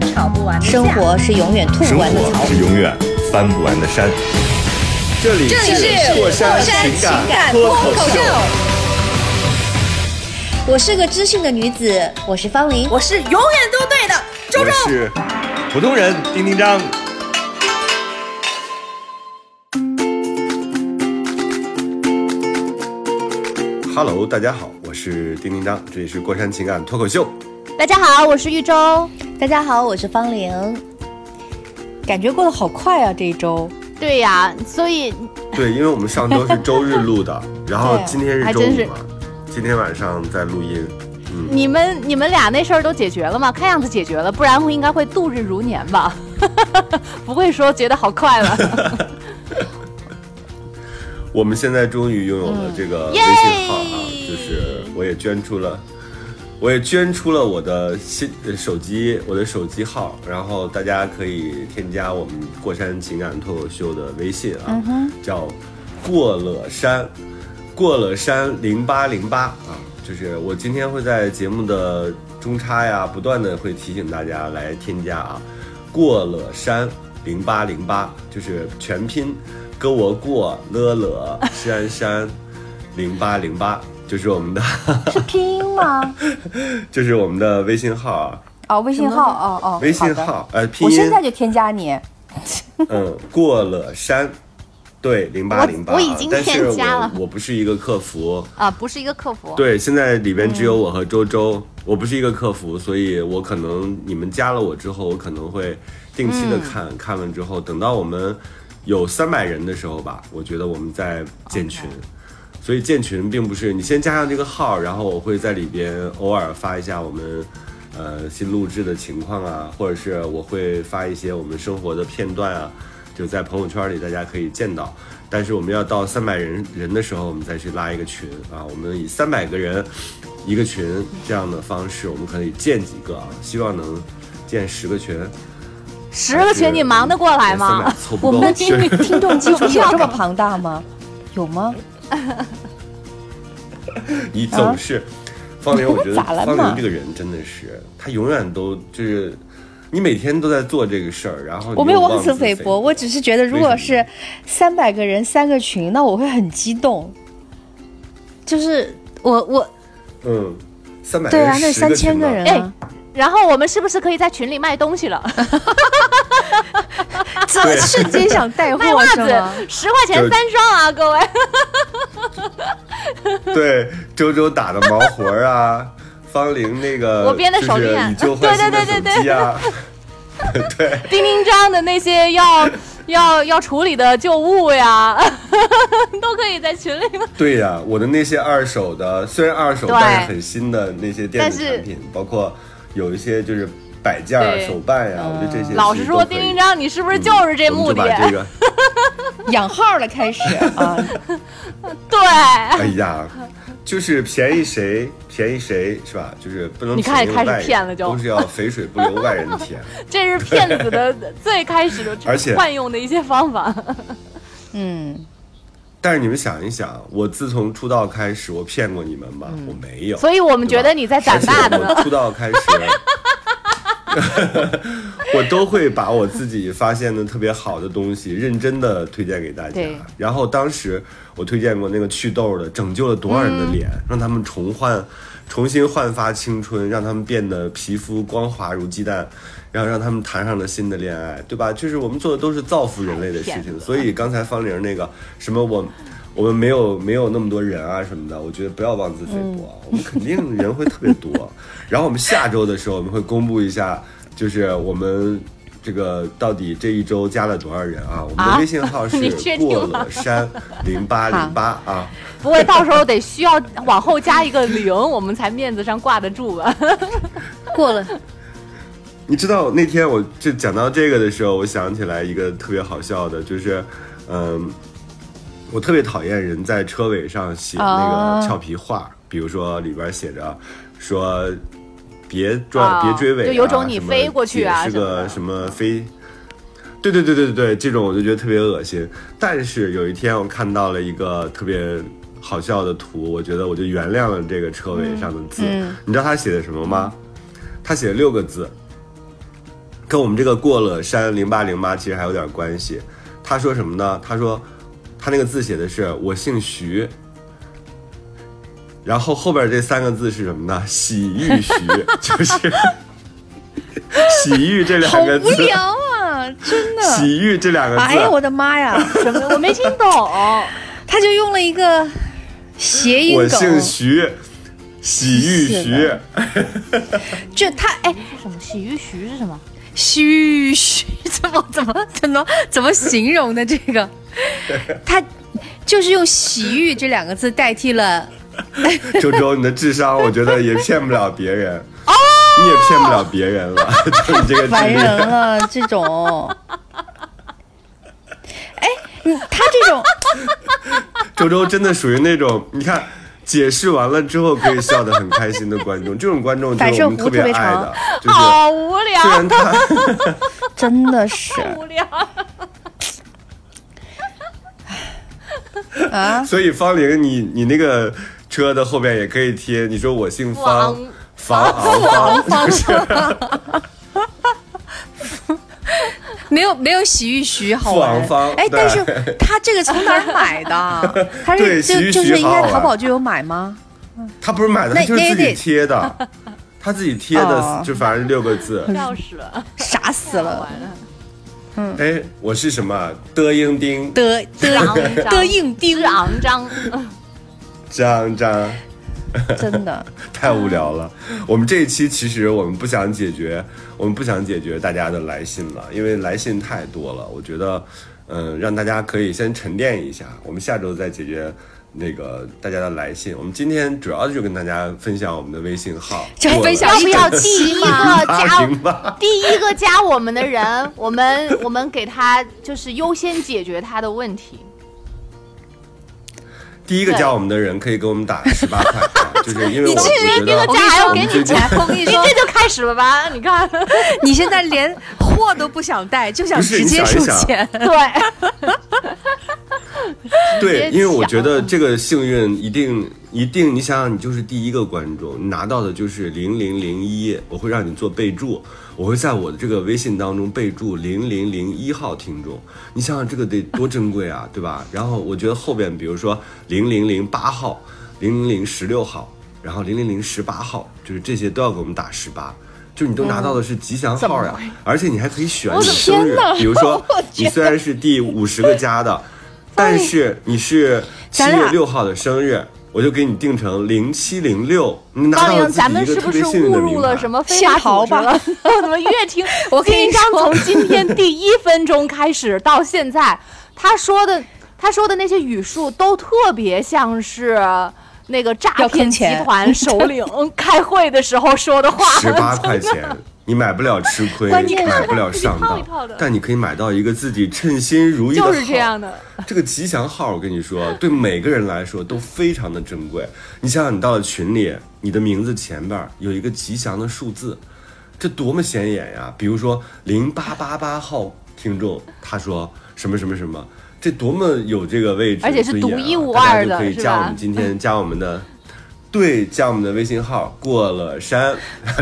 吵不完的架生活是永远吐生不完的槽活。是永远翻不完的山。这里这里是过山情情感脱口秀，我是个知性的女子，我是方玲。我是永远都对的，周我周。是普通人丁丁张。Hello，大家好，我是丁丁张，这里是过山情感脱口秀。大家好，我是玉州。大家好，我是方玲。感觉过得好快啊，这一周。对呀，所以对，因为我们上周是周日录的，然后今天是周还真是五嘛，今天晚上在录音。嗯你们你们俩那事儿都解决了吗？看样子解决了，不然会应该会度日如年吧？不会说觉得好快了。我们现在终于拥有了这个微信号啊，耶就是我也捐出了，我也捐出了我的新呃手机，我的手机号，然后大家可以添加我们过山情感脱口秀的微信啊，叫过了山，过了山零八零八啊，就是我今天会在节目的中插呀，不断的会提醒大家来添加啊，过了山零八零八，就是全拼，跟我过了了山山零八零八，就是我们的，是拼音吗？就是我们的微信号啊，哦，微信号，哦哦，微信号，呃，拼音。我现，在就添加你。嗯，过了山，对，零八零八，我已经添加了。我我不是一个客服，啊，不是一个客服。对，现在里边只有我和周周，我不是一个客服，所以我可能你们加了我之后，我可能会定期的看，看了之后，等到我们有三百人的时候吧，我觉得我们再建群。所以建群并不是你先加上这个号，然后我会在里边偶尔发一下我们呃新录制的情况啊，或者是我会发一些我们生活的片段啊，就在朋友圈里大家可以见到。但是我们要到三百人人的时候，我们再去拉一个群啊。我们以三百个人一个群这样的方式，我们可以建几个啊，希望能建十个群。十个群你忙得过来吗？300凑不够我们的就是听听众基础有这么庞大吗？有吗？你总是，方玲，我觉得 方玲这个人真的是，她永远都就是，你每天都在做这个事儿，然后我没有妄自菲薄，我只是觉得如果是三百个人三个群，那我会很激动。就是我我嗯，三百对啊，那十三千个人啊，然后我们是不是可以在群里卖东西了？这瞬间想带货卖袜子是吗？，十块钱三双啊，各位。对，周周打的毛活儿啊，方玲那个我编的手就是链以旧换新的对对对手机啊，对，丁丁张的那些要要要处理的旧物呀，都可以在群里吗。对呀、我的那些二手的，虽然二手，但是很新的那些电子产品，包括有一些就是摆件儿、手办呀，我觉得这些老实说，丁丁章，你是不是就是这目的？这个，养号了开始啊，对，哎呀，就是便宜谁便宜谁是吧？就是不能你看开始骗了就都是要肥水不流外人田。这是骗子的最开始的而且惯用的一些方法。嗯，但是你们想一想，我自从出道开始，我骗过你们吗？我没有。嗯所以我们觉得你在长大的。出道开始，我都会把我自己发现的特别好的东西，认真的推荐给大家对。然后当时我推荐过那个祛痘的，拯救了多少人的脸，让他们重焕、重新焕发青春，让他们变得皮肤光滑如鸡蛋。然后让他们谈上了新的恋爱，对吧？就是我们做的都是造福人类的事情，所以刚才方玲那个什么我。我们没有没有那么多人啊什么的，我觉得不要妄自菲薄，我们肯定人会特别多。然后我们下周的时候，我们会公布一下，就是我们这个到底这一周加了多少人啊？我们的啊微信号是 你确定过了山零八零八啊。不会到时候得需要往后加一个零，我们才面子上挂得住吧？过了你知道那天我就讲到这个的时候，我想起来一个特别好笑的，就是，嗯，我特别讨厌人在车尾上写那哦个俏皮话，比如说里边写着说别转、啊别追尾、啊，就有种你飞过去啊是个什么飞。对对对对对对，这种我就觉得特别恶心。但是有一天我看到了一个特别好笑的图，我觉得我就原谅了这个车尾上的字。嗯你知道他写的什么吗？他写了六个字，跟我们这个过了山零八零八其实还有点关系。他说什么呢？他说他那个字写的是我姓徐，然后后边这三个字是什么呢？洗浴徐，就是洗浴这两个字，无聊啊，真的。洗浴这两个字，哎呀，我的妈呀！什么？我没听懂。他就用了一个谐音梗我姓，徐，洗浴徐的，就他哎，什么洗浴徐是什么？嘘嘘，怎么怎么怎么怎么形容的这个？他就是用“洗浴”这两个字代替了 周周，你的智商我觉得也骗不了别人，你也骗不了别人了，就你这个智烦人力。了这种。哎，你他这种周周真的属于那种，你看解释完了之后可以笑得很开心的观众，这种观众就是我们特别爱的，就是好无聊。虽，然他 真的是。无聊。啊，所以方玲，你你那个车的后边也可以贴，你说我姓方，房昂方，就是没有没有洗浴徐好玩方。哎，但是他这个从哪儿 买的？他对是就就是应该好好玩淘宝就有买吗？他不是买的，那他就是自己贴的，他自己贴的哦，就反正六个字。笑死了，傻死了完。了，哎，我是什么？德英丁的肮的脏的硬钉之，肮脏。张张。真的太无聊了。我们这一期其实我们不想解决，我们不想解决大家的来信了，因为来信太多了。我觉得，嗯、让大家可以先沉淀一下，我们下周再解决那个大家的来信。我们今天主要就跟大家分享我们的微信号，就 分享要不要第一个加？第一个加我们的人，我们我们给他就是优先解决他的问题。第一个加我们的人可以给我们打十八块，啊 就是因为我你我觉得我跟你说我们最近我跟你说，你这就开始了吧？你看，你现在连货都不想带，就想直接你想一想数钱。对，对，因为我觉得这个幸运一定一定，你想想，你就是第一个观众，你拿到的就是零零零一，我会让你做备注，我会在我的这个微信当中备注零零零一号听众，你想想这个得多珍贵啊，对吧？然后我觉得后边比如说零零零八号、零零零十六号，然后零零零十八号，就是这些都要给我们打十八。就是你都拿到的是吉祥号呀，而且你还可以选你的生日，比如说 你虽然是第五十个加的，但是你是七月六号的生日，我就给你定成零七零六，你拿，到了咱们是不是误入。了什么非幸法组织了？我怎么越听？我跟你金章说从今天第一分钟开始到现在，他说的他说的那些语速都特别像是。那个诈骗集团首领 开会的时候说的话，十八块钱，你买不了吃亏，关键买不了上当一套的，但你可以买到一个自己称心如意的号。就是这样的。这个吉祥号，我跟你说，对每个人来说都非常的珍贵。你想想，你到了群里，你的名字前边有一个吉祥的数字，这多么显眼呀！比如说零八八八号听众，他说什么什么什么，这多么有这个位置，而且是独一无二的就可以加我们今天 加我们的。对，加我们的微信号过了山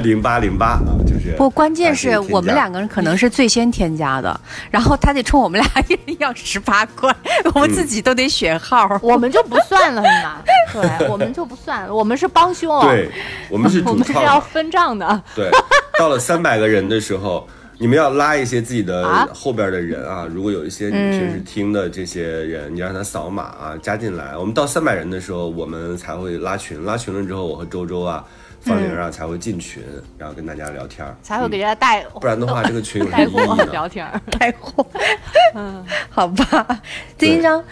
零八零八啊，就是不，关键啊是我们两个人可能是最先添加的，然后他得冲我们俩一人要十八块，我们自己都得选号。我们就不算了，是吗？对，我们就不算了，我们是帮凶。对，我们是我们是要，分账的。对，到了三百个人的时候，你们要拉一些自己的啊后边的人啊。如果有一些你平时听的这些人，你让他扫码啊加进来。我们到三百人的时候，我们才会拉群。拉群了之后，我和周周啊、方玲啊才会进群，然后跟大家聊天儿。才会给大家带不然的话，这个群有什么意货义呢？聊天儿。带货，嗯 好吧，第一张，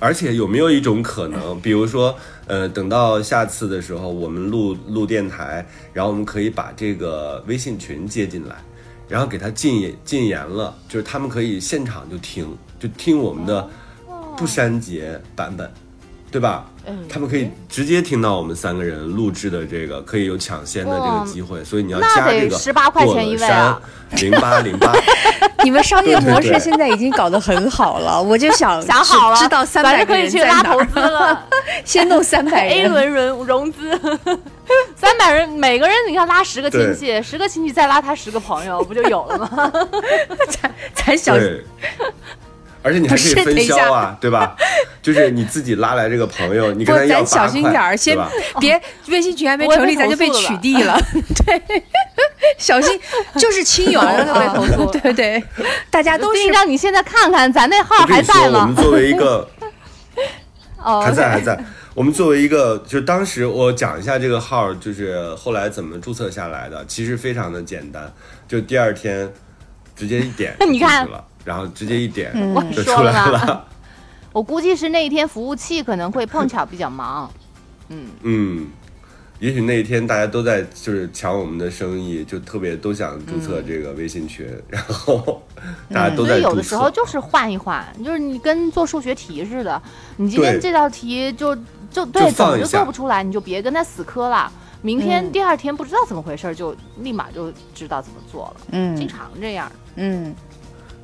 而且有没有一种可能，比如说，呃，等到下次的时候，我们录录电台，然后我们可以把这个微信群接进来，然后给他禁言禁言了，就是他们可以现场就听，就听我们的不删节版本，对吧？他们可以直接听到我们三个人录制的这个，可以有抢先的这个机会，所以你要那得加这个十八块钱一位啊。零八零八，你们商业模式现在已经搞得很好了，我就想想好了，知知道三反正百个人可以去拉在哪儿，投资了。先弄三百，A 人。轮融融资，三百人，每个人你看拉十个亲戚，十个亲戚再拉他十个朋友，不就有了吗？咱咱小对，而且你还可以分销啊，对吧？就是你自己拉来这个朋友，你跟他，要咱小心点儿，先？别微信群还没成立，咱就被取缔了。对，小心，就是亲友马上就被投诉。对对，大家都是让你现在看看，咱那号还在吗？我们？作为一个哦，还在还在，我们作为一个，就当时我讲一下这个号，就是后来怎么注册下来的，其实非常的简单，就第二天直接一点那你看就进去了，然后直接一点我就出来说了。我估计是那一天服务器可能会碰巧比较忙。嗯嗯，也许那一天大家都在就是抢我们的生意，就特别都想注册这个微信群，然后大家都所在注册。以有的时候就是换一换，就是你跟做数学题似的，你今天这道题就就对就怎么就做不出来，你就别跟他死磕了。明天、嗯第二天不知道怎么回事，就立马就知道怎么做了。嗯经嗯常这样。嗯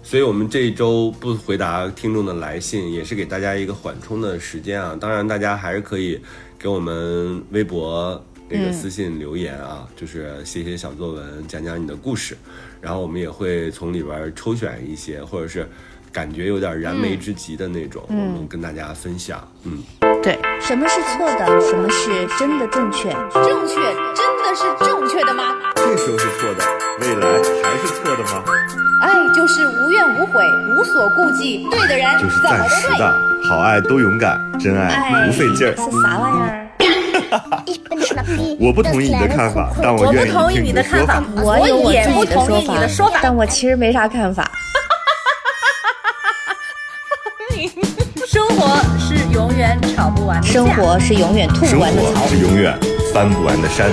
所以我们这一周不回答听众的来信，也是给大家一个缓冲的时间啊。当然，大家还是可以给我们微博那个私信留言啊，就是写写小作文，讲讲你的故事，然后我们也会从里边抽选一些，或者是感觉有点燃眉之急的那种，我们跟大家分享。嗯，对，什么是错的？什么是真的正确？正确真的是正确的吗？这时候是错的，未来还是错的吗？爱就是无怨无悔，无所顾忌，对的人就是。暂时的，好爱都勇敢，真爱不费劲儿。是啥玩意儿？我不同意你的看法，但我不愿意同意听的说你的看法法。，我有我也不自己的说同意你的说法。但我其实没啥看法。生活是永远吵不完的架生活是永远吐生不完的槽活。是永远翻不完的山。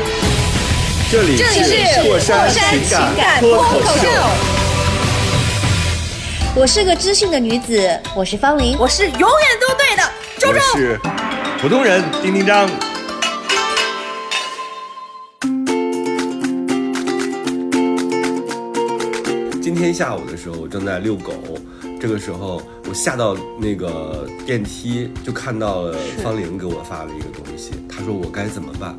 这里是火山山情感感脱口口秀。我是个知性的女子，我是方玲。我是永远都对的，周我周。是普通人丁丁张。今天下午的时候，我正在遛狗，这个时候我下到那个电梯，就看到了方玲给我发了一个东西，她说我该怎么办。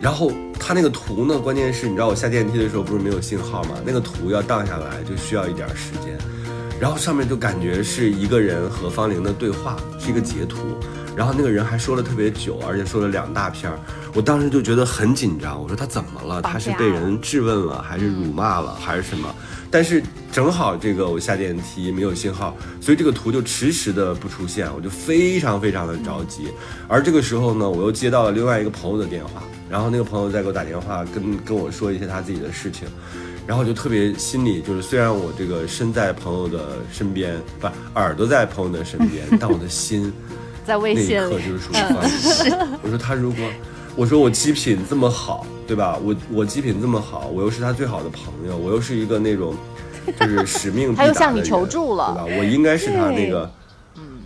然后它那个图呢，关键是你知道我下电梯的时候不是没有信号吗？那个图要荡下来就需要一点时间，然后上面就感觉是一个人和方玲的对话，是一个截图，然后那个人还说了特别久，而且说了两大篇儿，我当时就觉得很紧张，我说他怎么了？他是被人质问了，还是辱骂了，还是什么？但是正好这个我下电梯没有信号，所以这个图就迟迟的不出现，我就非常非常的着急。而这个时候呢，我又接到了另外一个朋友的电话，然后那个朋友再给我打电话，跟跟我说一些他自己的事情。然后就特别心里就是，虽然我这个身在朋友的身边，不耳朵在朋友的身边，但我的心 在微那一，刻就是属于放弃。我说他如果，我说我极品这么好，对吧？我我极品这么好，我又是他最好的朋友，我又是一个那种就是使命必达他又向你的人求助了对吧？我应该是他那个。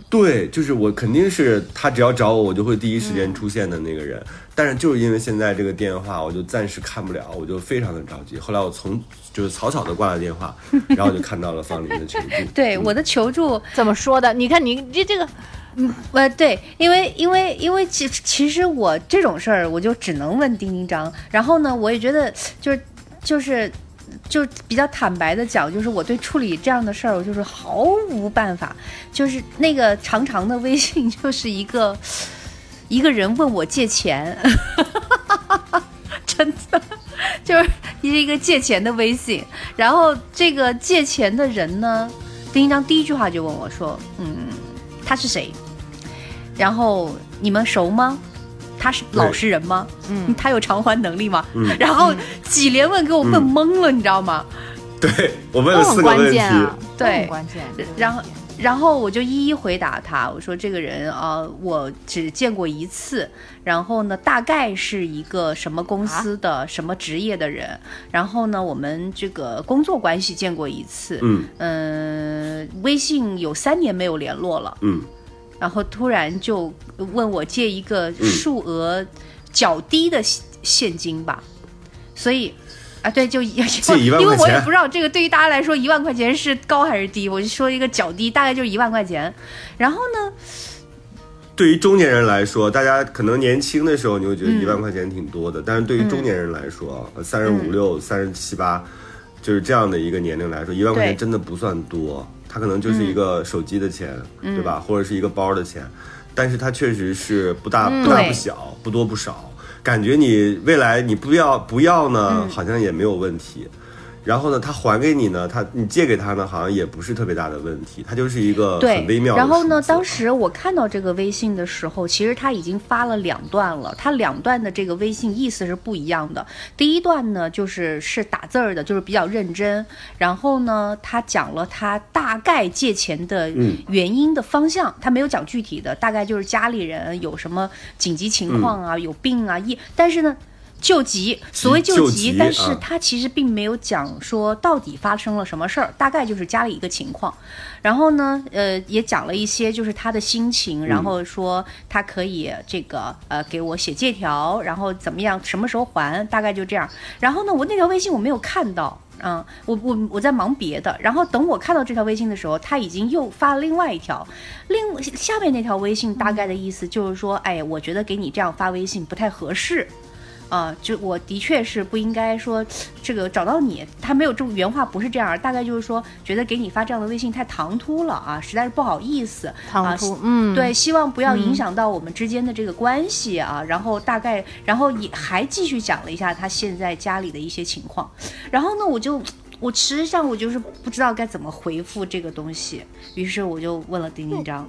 对，就是我肯定是他，只要找我，我就会第一时间出现的那个人。但是就是因为现在这个电话，我就暂时看不了，我就非常的着急。后来我从就是草草的挂了电话，然后就看到了方林的求助。对我的求助，怎么说的？你看你这这个嗯呃，对，因为因为因为其其实我这种事儿，我就只能问丁丁张。然后呢，我也觉得就是就是就比较坦白的讲，就是我对处理这样的事儿，我就是毫无办法。就是那个长长的微信，就是一个一个人问我借钱，真的就是一个借钱的微信。然后这个借钱的人呢，丁一章第一句话就问我说：“嗯，他是谁？然后你们熟吗？他是老实人吗？嗯，他有偿还能力吗？嗯然后几连问给我问懵了，你知道吗？对我问都很关了四个问题，键啊，对很关键。然后然后我就一一回答他，我说这个人啊、呃我只见过一次，然后呢，大概是一个什么公司的、什么职业的人，然后呢，我们这个工作关系见过一次，嗯。嗯，微信有三年没有联络了，嗯，然后突然就问我借一个数额较低的现现金吧，所以。啊，对，就 借一万因为我也不知道这个对于大家来说一万块钱是高还是低，我就说一个较低，大概就是一万块钱。然后呢，对于中年人来说，大家可能年轻的时候你会觉得嗯一万块钱挺多的，但是对于中年人来说，三十嗯五六、三十七八，就是这样的一个年龄来说，一万块钱真的不算多，它可能就是一个手机的钱，嗯对吧？或者是一个包的钱，但是它确实是不大不大不小，不多不少。感觉你未来你不要不要呢，嗯好像也没有问题。然后呢，他还给你呢，他你借给他呢，好像也不是特别大的问题，他就是一个很微妙，的然后呢，当时我看到这个微信的时候，其实他已经发了两段了。他两段的这个微信意思是不一样的。第一段呢，就是是打字儿的，就是比较认真。然后呢，他讲了他大概借钱的嗯原因的方向，他没有讲具体的，大概就是家里人有什么紧急情况啊，有病啊，一但是呢。救急，所谓救救急，但是啊他其实并没有讲说到底发生了什么事儿，大概就是家里一个情况。然后呢，呃，也讲了一些就是他的心情，然后说他可以这个呃给我写借条，然后怎么样，什么时候还，大概就这样。然后呢，我那条微信我没有看到。嗯，我我我在忙别的，然后等我看到这条微信的时候，他已经又发了另外一条，另下面那条微信大概的意思就是说，哎，我觉得给你这样发微信不太合适，啊，就我的确是不应该说这个找到你，他没有这种原话不是这样，大概就是说觉得给你发这样的微信太唐突了啊，实在是不好意思，唐突啊，嗯，对，希望不要影响到我们之间的这个关系啊。然后大概，然后也还继续讲了一下他现在家里的一些情况。然后呢，我就我实际上我就是不知道该怎么回复这个东西，于是我就问了丁丁章。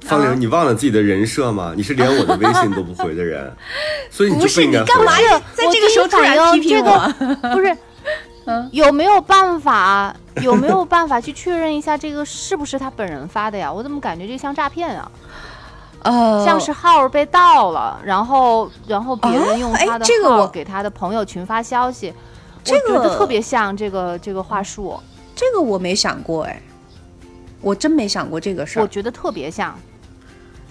方玲，你忘了自己的人设吗？你是连我的微信都不回的人，所以你就不是应该回。你干嘛要在这个时候突然批评我？不是，有没有办法？有没有办法去确认一下这个是不是他本人发的呀？我怎么感觉这像诈骗啊？呃像是号被盗了，然后然后别人用他的这个我号给他的朋友群发消息，这个我觉得特别像这个这个话术，这个我没想过哎，我真没想过这个事儿。我觉得特别像。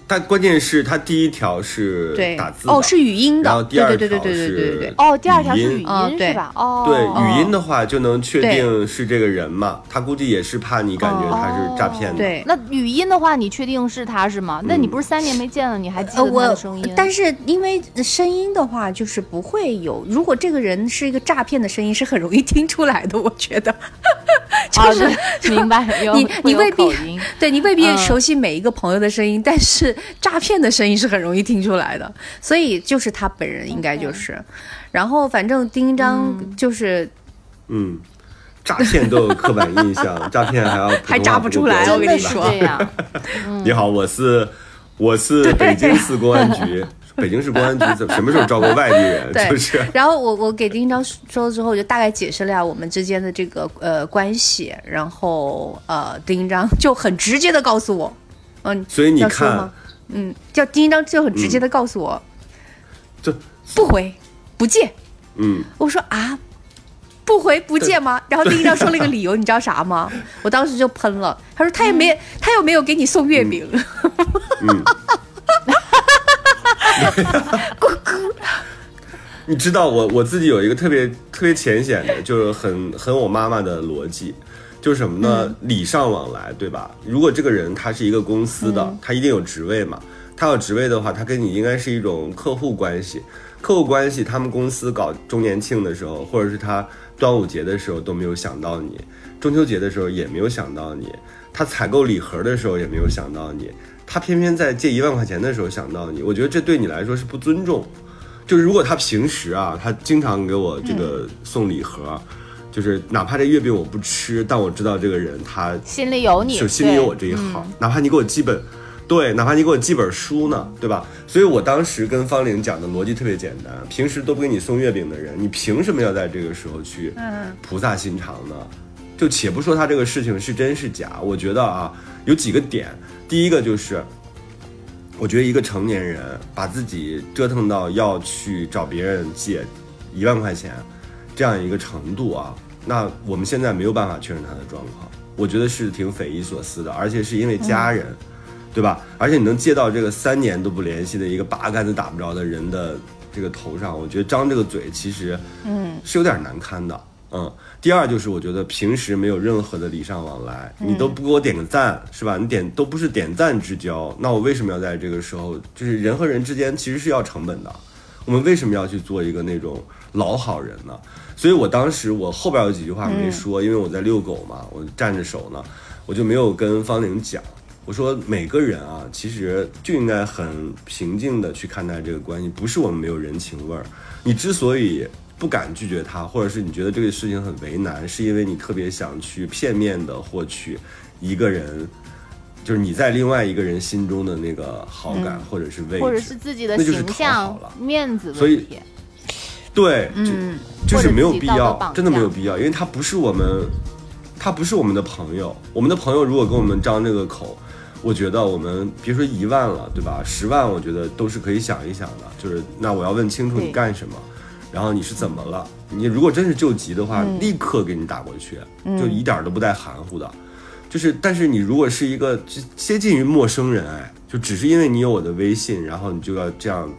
但关键是它第一条是对打字的哦，是语音的，然后第二对对条对对对对对对是。哦，第二条是语音是吧？哦，对哦语音的话就能确定是这个人嘛，他估计也是怕你感觉他是诈骗的。对那语音的话，你确定是他是吗？那你嗯不是三年没见了，你还记呃，得他我的声音？但是因为声音的话，就是不会有。如果这个人是一个诈骗的声音，是很容易听出来的。我觉得，就啊，是、对明白，你你未必对你未必嗯熟悉每一个朋友的声音，但是诈骗的声音是很容易听出来的。所以就是他本人应该就是。然后反正丁一章就是、嗯，诈骗都有刻板印象，诈骗还要还诈不出来我跟你说。你好，我是我是北京市公安局，北京市公安局怎 什么时候招过外地人？对就是然后我我给丁一章说了之后，我就大概解释了下我们之间的这个呃关系，然后呃丁一章就很直接的告诉我，嗯、所以你看吗？嗯，叫丁一章就很直接的告诉我，这不回不借。嗯，我说啊，不回不借吗？然后丁一章说了一个理由，你知道啥吗？我当时就喷了，他说他也没、他又没有给你送月饼，嗯。你知道我我自己有一个特别特别浅显的，就是很很我妈妈的逻辑，就是什么呢？礼尚往来，对吧？如果这个人他是一个公司的，他一定有职位嘛。他有职位的话，他跟你应该是一种客户关系。客户关系，他们公司搞周年庆的时候，或者是他端午节的时候都没有想到你，中秋节的时候也没有想到你，他采购礼盒的时候也没有想到你，他偏偏在借一万块钱的时候想到你。我觉得这对你来说是不尊重。就是如果他平时啊，他经常给我这个送礼盒，就是哪怕这月饼我不吃，但我知道这个人他心里有你，就心里有我这一对号，哪怕你给我寄本，对，哪怕你给我寄本书呢，对吧？所以我当时跟方玲讲的逻辑特别简单，平时都不给你送月饼的人，你凭什么要在这个时候去菩萨心肠呢？就且不说他这个事情是真是假，我觉得啊，有几个点。第一个就是，我觉得一个成年人把自己折腾到要去找别人借一万块钱这样一个程度啊，那我们现在没有办法确认他的状况，我觉得是挺匪夷所思的，而且是因为家人，对吧？而且你能借到这个三年都不联系的一个八竿子打不着的人的这个头上，我觉得张这个嘴其实，嗯，是有点难堪的。嗯，第二就是我觉得平时没有任何的礼尚往来，你都不给我点个赞，是吧？你点都不是点赞之交，那我为什么要在这个时候？就是人和人之间其实是要成本的，我们为什么要去做一个那种老好人呢？所以我当时我后边有几句话没说，因为我在遛狗嘛，我站着手呢，我就没有跟方玲讲。我说每个人啊，其实就应该很平静的去看待这个关系，不是我们没有人情味儿。你之所以。不敢拒绝他，或者是你觉得这个事情很为难，是因为你特别想去片面的获取一个人，就是你在另外一个人心中的那个好感或者是位置，或者是自己的形象、面子所以，对，嗯，就是没有必要，真的没有必要，因为他不是我们，他不是我们的朋友。我们的朋友如果跟我们张这个口，我觉得我们别说一万了，对吧？十万，我觉得都是可以想一想的。就是那我要问清楚你干什么。然后你是怎么了？你如果真是救急的话，立刻给你打过去，就一点都不带含糊的。就是，但是你如果是一个接近于陌生人，哎，就只是因为你有我的微信，然后你就要这样。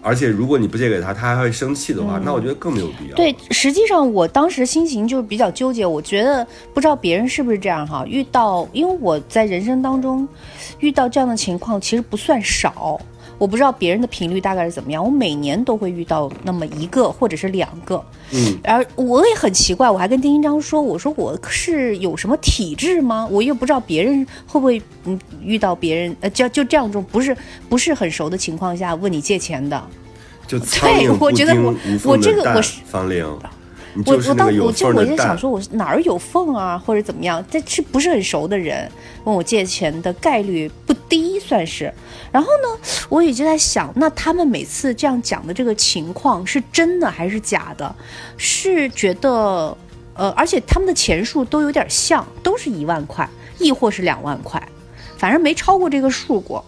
而且如果你不借给他，他还会生气的话，那我觉得更没有必要。对，实际上我当时心情就是比较纠结。我觉得不知道别人是不是这样哈，遇到因为我在人生当中遇到这样的情况其实不算少。我不知道别人的频率大概是怎么样，我每年都会遇到那么一个或者是两个，嗯，而我也很奇怪，我还跟丁一章说，我说我是有什么体质吗？我又不知道别人会不会嗯遇到别人呃就就这样种不是不是很熟的情况下问你借钱的，就对，我觉得我我这个我是方玲。我我当我就我就想说，我哪儿有缝啊，或者怎么样？这是不是很熟的人问我借钱的概率不低，算是。然后呢，我也就在想，那他们每次这样讲的这个情况是真的还是假的？是觉得呃，而且他们的钱数都有点像，都是一万块，亦或是两万块，反正没超过这个数过。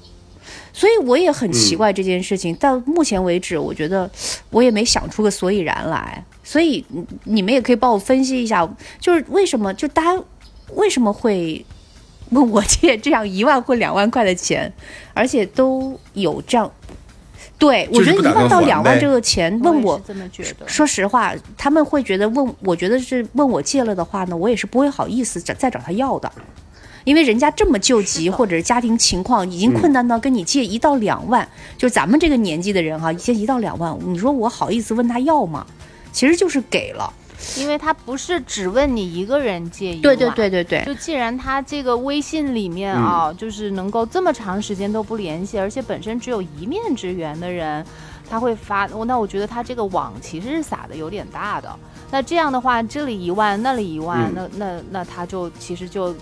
所以我也很奇怪这件事情。到目前为止，我觉得我也没想出个所以然来。所以你们也可以帮我分析一下，就是为什么就大家为什么会问我借这样一万或两万块的钱，而且都有这样，对我觉得一万到两万这个钱问我，这么觉得。说实话，他们会觉得问，我觉得是问我借了的话呢，我也是不会好意思再再找他要的，因为人家这么救急，或者是家庭情况已经困难到跟你借一到两万，就是咱们这个年纪的人哈，借一到两万，你说我好意思问他要吗？其实就是给了，因为他不是只问你一个人借一对对对对对。就既然他这个微信里面啊，就是能够这么长时间都不联系，而且本身只有一面之缘的人，他会发，那我觉得他这个网其实是撒的有点大的。那这样的话，这里一万，那里一万，那那那他就其实就，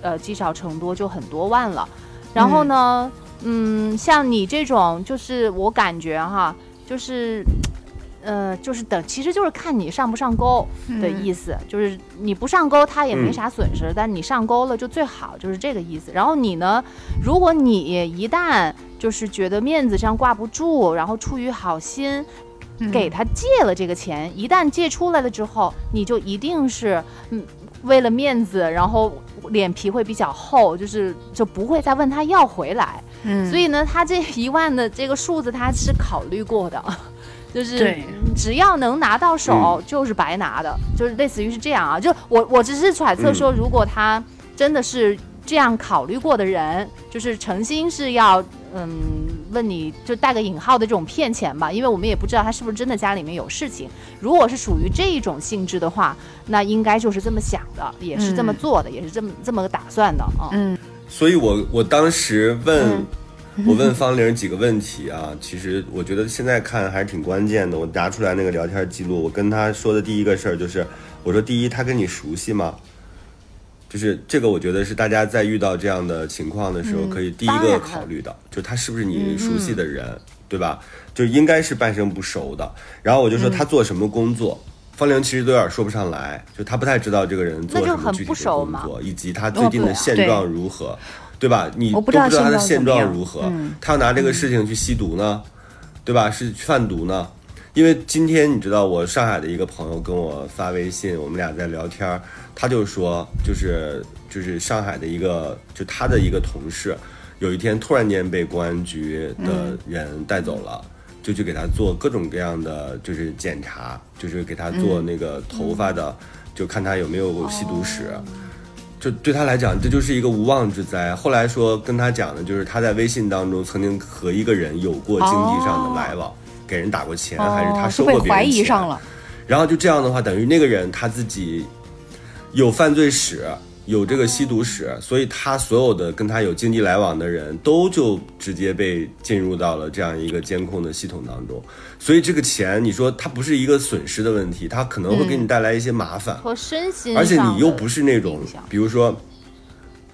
呃，积少成多，就很多万了。然后呢，嗯，像你这种，就是我感觉哈，就是。呃，就是等，其实就是看你上不上钩的意思，就是你不上钩，他也没啥损失，但你上钩了就最好，就是这个意思。然后你呢，如果你一旦就是觉得面子上挂不住，然后出于好心给他借了这个钱，一旦借出来了之后，你就一定是嗯为了面子，然后脸皮会比较厚，就是就不会再问他要回来。嗯，所以呢，他这一万的这个数字他是考虑过的。就是只要能拿到手就是白拿的，就是类似于是这样啊。就我我只是揣测说，如果他真的是这样考虑过的人，就是诚心是要嗯问你就带个引号的这种骗钱吧，因为我们也不知道他是不是真的家里面有事情。如果是属于这一种性质的话，那应该就是这么想的，也是这么做的，也是这么这么个打算的啊。嗯，所以我我当时问。我问方玲几个问题啊，其实我觉得现在看还是挺关键的。我拿出来那个聊天记录，我跟他说的第一个事儿就是，我说第一，他跟你熟悉吗？就是这个，我觉得是大家在遇到这样的情况的时候，可以第一个考虑的，就他是不是你熟悉的人，对吧？就应该是半生不熟的。然后我就说他做什么工作。方玲其实都有点说不上来，就他不太知道这个人做什么具体的工作，以及他最近的现状如何，对吧？你都不知道他的现状如何，他要拿这个事情去吸毒呢，对吧？是贩毒呢？因为今天你知道，我上海的一个朋友跟我发微信，我们俩在聊天，他就说，就是就是上海的一个，就他的一个同事，有一天突然间被公安局的人带走了。就去给他做各种各样的就是检查，就是给他做那个头发的，就看他有没有吸毒史。就对他来讲，这就是一个无妄之灾。后来说跟他讲的就是他在微信当中曾经和一个人有过经济上的来往，给人打过钱，还是他收过别人钱。然后就这样的话，等于那个人他自己有犯罪史。有这个吸毒史，所以他所有的跟他有经济来往的人都就直接被进入到了这样一个监控的系统当中。所以这个钱，你说它不是一个损失的问题，它可能会给你带来一些麻烦和身心，而且你又不是那种，比如说，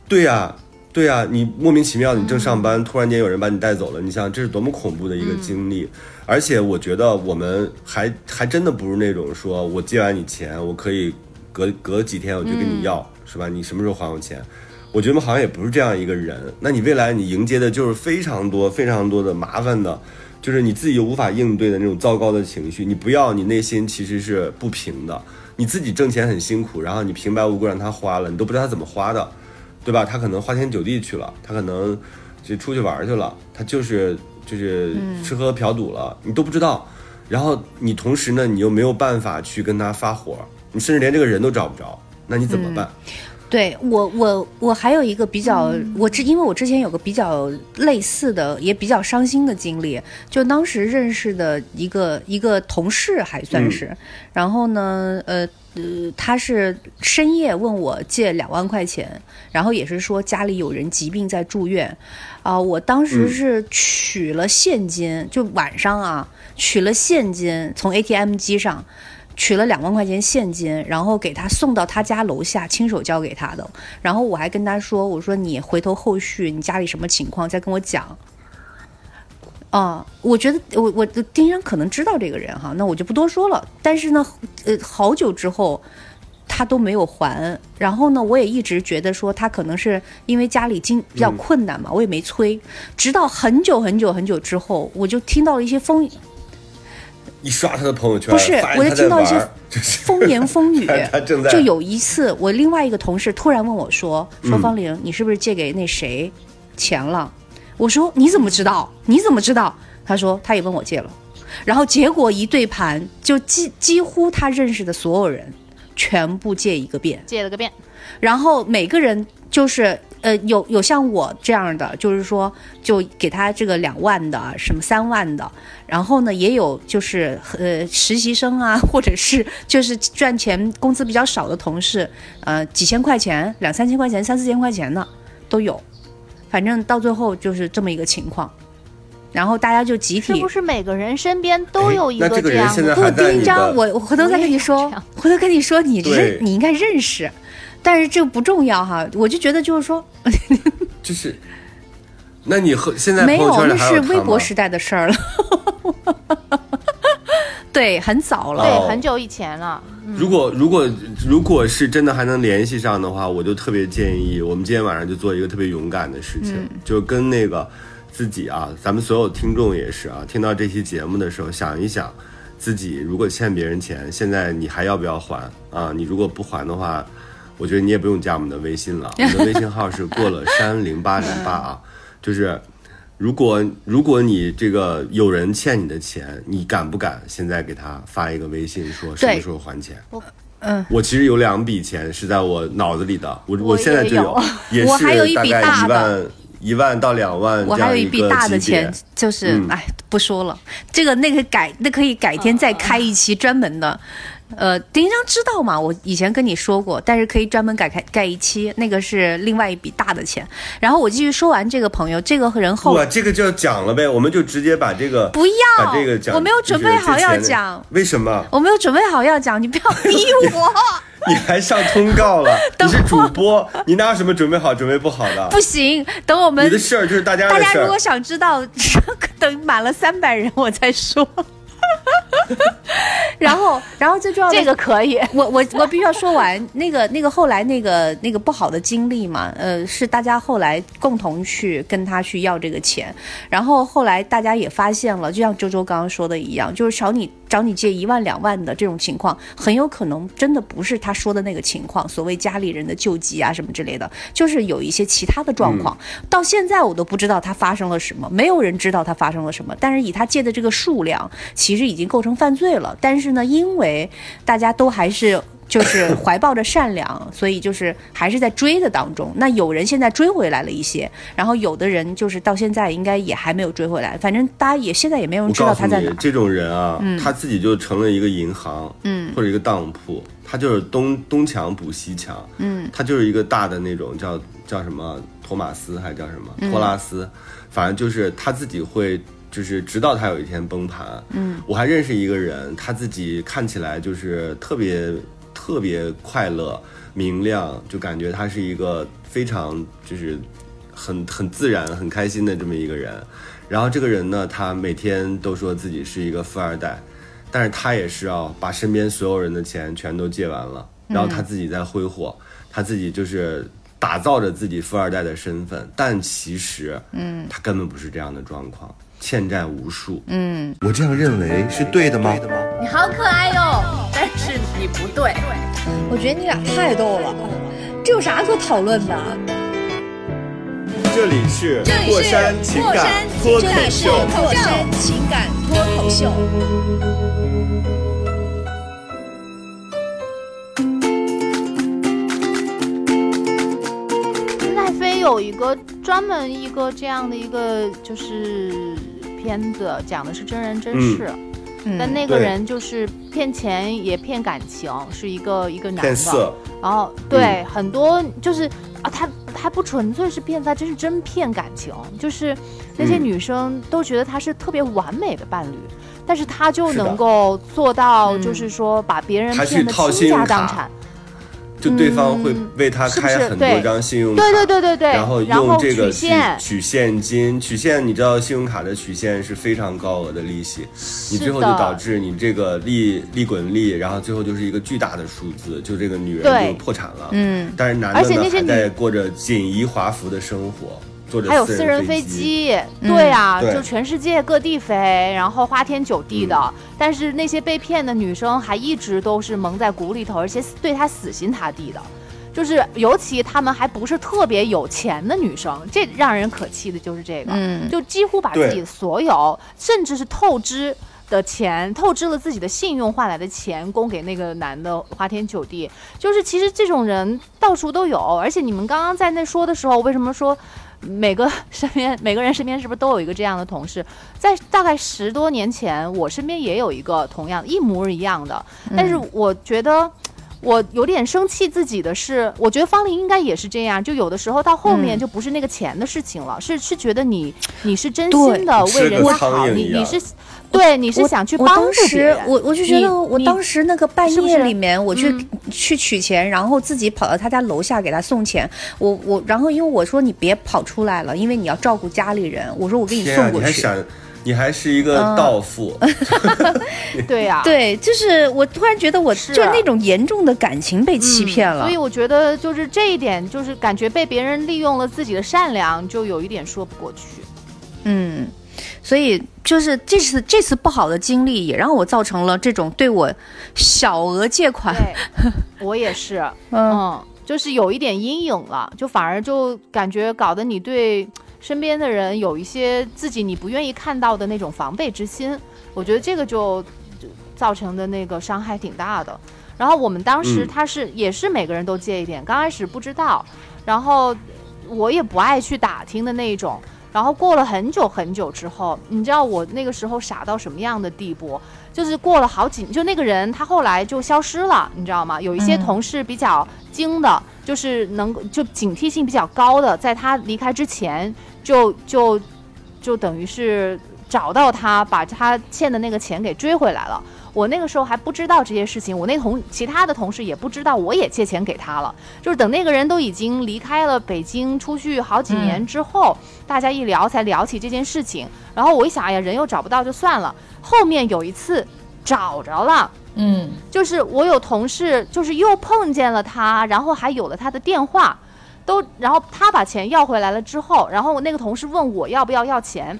对呀，对呀，你莫名其妙你正上班，突然间有人把你带走了，你想这是多么恐怖的一个经历。而且我觉得我们还还真的不是那种说我借完你钱，我可以隔隔几天我就跟你要。是吧？你什么时候还我钱？我觉得好像也不是这样一个人。那你未来你迎接的就是非常多、非常多的麻烦的，就是你自己又无法应对的那种糟糕的情绪。你不要，你内心其实是不平的。你自己挣钱很辛苦，然后你平白无故让他花了，你都不知道他怎么花的，对吧？他可能花天酒地去了，他可能就出去玩去了，他就是就是吃喝嫖赌了，你都不知道。然后你同时呢，你又没有办法去跟他发火，你甚至连这个人都找不着。那你怎么办？对我，我我还有一个比较，我之因为我之前有个比较类似的，也比较伤心的经历，就当时认识的一个一个同事还算是，然后呢，呃呃，他是深夜问我借两万块钱，然后也是说家里有人疾病在住院，啊，我当时是取了现金，就晚上啊取了现金从 ATM 机上。取了两万块钱现金，然后给他送到他家楼下，亲手交给他的。然后我还跟他说：“我说你回头后续你家里什么情况再跟我讲。”啊，我觉得我我丁生可能知道这个人哈，那我就不多说了。但是呢，呃，好久之后他都没有还。然后呢，我也一直觉得说他可能是因为家里经比较困难嘛，我也没催。直到很久很久很久之后，我就听到了一些风。一刷他的朋友圈，不是，我就听到一些风言风语。他正在就有一次，我另外一个同事突然问我说：“说方玲，你是不是借给那谁钱了？”我说：“你怎么知道？你怎么知道？”他说：“他也问我借了。”然后结果一对盘，就几几乎他认识的所有人全部借一个遍，借了个遍。然后每个人就是。呃，有有像我这样的，就是说，就给他这个两万的，什么三万的，然后呢，也有就是呃实习生啊，或者是就是赚钱工资比较少的同事，呃几千块钱、两三千块钱、三四千块钱的都有，反正到最后就是这么一个情况，然后大家就集体，是不是每个人身边都有一个这样？不，丁章，我我回头再跟你说，回头跟你说，你认你应该认识。但是这个不重要哈，我就觉得就是说，就是，那你和现在没有那是微博时代的事儿了，对，很早了，对，很久以前了。如果如果如果是真的还能联系上的话，我就特别建议我们今天晚上就做一个特别勇敢的事情，就跟那个自己啊，咱们所有听众也是啊，听到这期节目的时候想一想，自己如果欠别人钱，现在你还要不要还啊？你如果不还的话。我觉得你也不用加我们的微信了，我们的微信号是过了山零八零八啊。就是如果如果你这个有人欠你的钱，你敢不敢现在给他发一个微信说什么时候还钱？嗯，我其实有两笔钱是在我脑子里的，我我现在就有，也是大概一万一万到两万。我还有一笔大的钱，就是哎，不说了，这个那个改那可以改天再开一期专门的。呃，丁香知道嘛？我以前跟你说过，但是可以专门改开盖一期，那个是另外一笔大的钱。然后我继续说完这个朋友，这个人后，哇，这个就要讲了呗，我们就直接把这个不要把这个讲，我没有准备好要讲，为什么？我没有准备好要讲，你不要逼 我。你还上通告了？你是主播，你哪有什么准备好准备不好的？不行，等我们你的事儿就是大家大家如果想知道，等满了三百人我再说。然后，然后最重要的这个可以。我我我必须要说完那个那个后来那个那个不好的经历嘛，呃，是大家后来共同去跟他去要这个钱，然后后来大家也发现了，就像周周刚刚说的一样，就是找你找你借一万两万的这种情况，很有可能真的不是他说的那个情况，所谓家里人的救济啊什么之类的，就是有一些其他的状况。到现在我都不知道他发生了什么，没有人知道他发生了什么，但是以他借的这个数量，其实已经构成犯罪了。但是呢，因为大家都还是就是怀抱着善良，所以就是还是在追的当中。那有人现在追回来了一些，然后有的人就是到现在应该也还没有追回来。反正大家也现在也没有人知道他在哪。这种人啊，他自己就成了一个银行，嗯，或者一个当铺，他就是东东墙补西墙，嗯，他就是一个大的那种叫叫什么托马斯还是叫什么托拉斯，反正就是他自己会。就是直到他有一天崩盘，嗯，我还认识一个人，他自己看起来就是特别特别快乐、明亮，就感觉他是一个非常就是很很自然、很开心的这么一个人。然后这个人呢，他每天都说自己是一个富二代，但是他也是啊，把身边所有人的钱全都借完了，然后他自己在挥霍，他自己就是打造着自己富二代的身份，但其实，嗯，他根本不是这样的状况。欠债无数，嗯，我这样认为是对的吗？你好可爱哟，你不对。我觉得你俩太逗了，这有啥可讨论的？这里是过山情感脱口秀，过山情感脱口秀。奈飞有一个专门一个这样的一个就是。片子讲的是真人真事，但那个人就是骗钱也骗感情，是一个一个男的，然后对很多就是啊，他他不纯粹是骗，他真是真骗感情，就是那些女生都觉得他是特别完美的伴侣，但是他就能够做到，就是说把别人骗得倾家荡产。就对方会为他开很多张信用卡，对对对对对，然后用这个去取现金，取现你知道信用卡的取现是非常高额的利息，你最后就导致你这个利利滚利，然后最后就是一个巨大的数字，就这个女人就破产了。嗯，但是男的呢还在过着锦衣华服的生活。还有私人飞机，对啊，就全世界各地飞，然后花天酒地的。但是那些被骗的女生还一直都是蒙在鼓里头，而且对他死心塌地的。就是尤其他们还不是特别有钱的女生，这让人可气的就是这个，就几乎把自己所有，甚至是透支的钱，透支了自己的信用换来的钱，供给那个男的花天酒地。就是其实这种人到处都有，而且你们刚刚在那说的时候，为什么说？每个身边每个人身边是不是都有一个这样的同事？在大概十多年前，我身边也有一个同样一模一样的。但是我觉得我有点生气自己的是，我觉得方林应该也是这样。就有的时时候到后面就不是那个钱的事情了，是是觉得你你是真心的为人家好，你你是。对，你是想去帮助别人。我我就觉得，我当时那个半夜里面，我去去取钱，然后自己跑到他家楼下给他送钱。我我，然后因为我说你别跑出来了，因为你要照顾家里人。我说我给你送过去。你还想，你还是一个道妇。对呀，对，就是我突然觉得，我就那种严重的感情被欺骗了。所以我觉得，就是这一点，就是感觉被别人利用了自己的善良，就有一点说不过去。嗯。所以就是这次这次不好的经历，也让我造成了这种对我小额借款。我也是，嗯，就是有一点阴影了，就反而就感觉搞得你对身边的人有一些自己你不愿意看到的那种防备之心。我觉得这个就造成的那个伤害挺大的。然后我们当时他是也是每个人都借一点，刚开始不知道，然后我也不爱去打听的那一种。然后过了很久很久之后，你知道我那个时候傻到什么样的地步？就是过了好几，就那个人他后来就消失了，你知道吗？有一些同事比较精的，就是能就警惕性比较高的，在他离开之前就就就等于是找到他，把他欠的那个钱给追回来了。我那个时候还不知道这些事情，我那同其他的同事也不知道，我也借钱给他了。就是等那个人都已经离开了北京，出去好几年之后，大家一聊才聊起这件事情。然后我一想，哎呀，人又找不到就算了。后面有一次找着了。嗯，就是我有同事，就是又碰见了他，然后还有了他的电话，都，然后他把钱要回来了之后，然后我那个同事问我要不要要钱，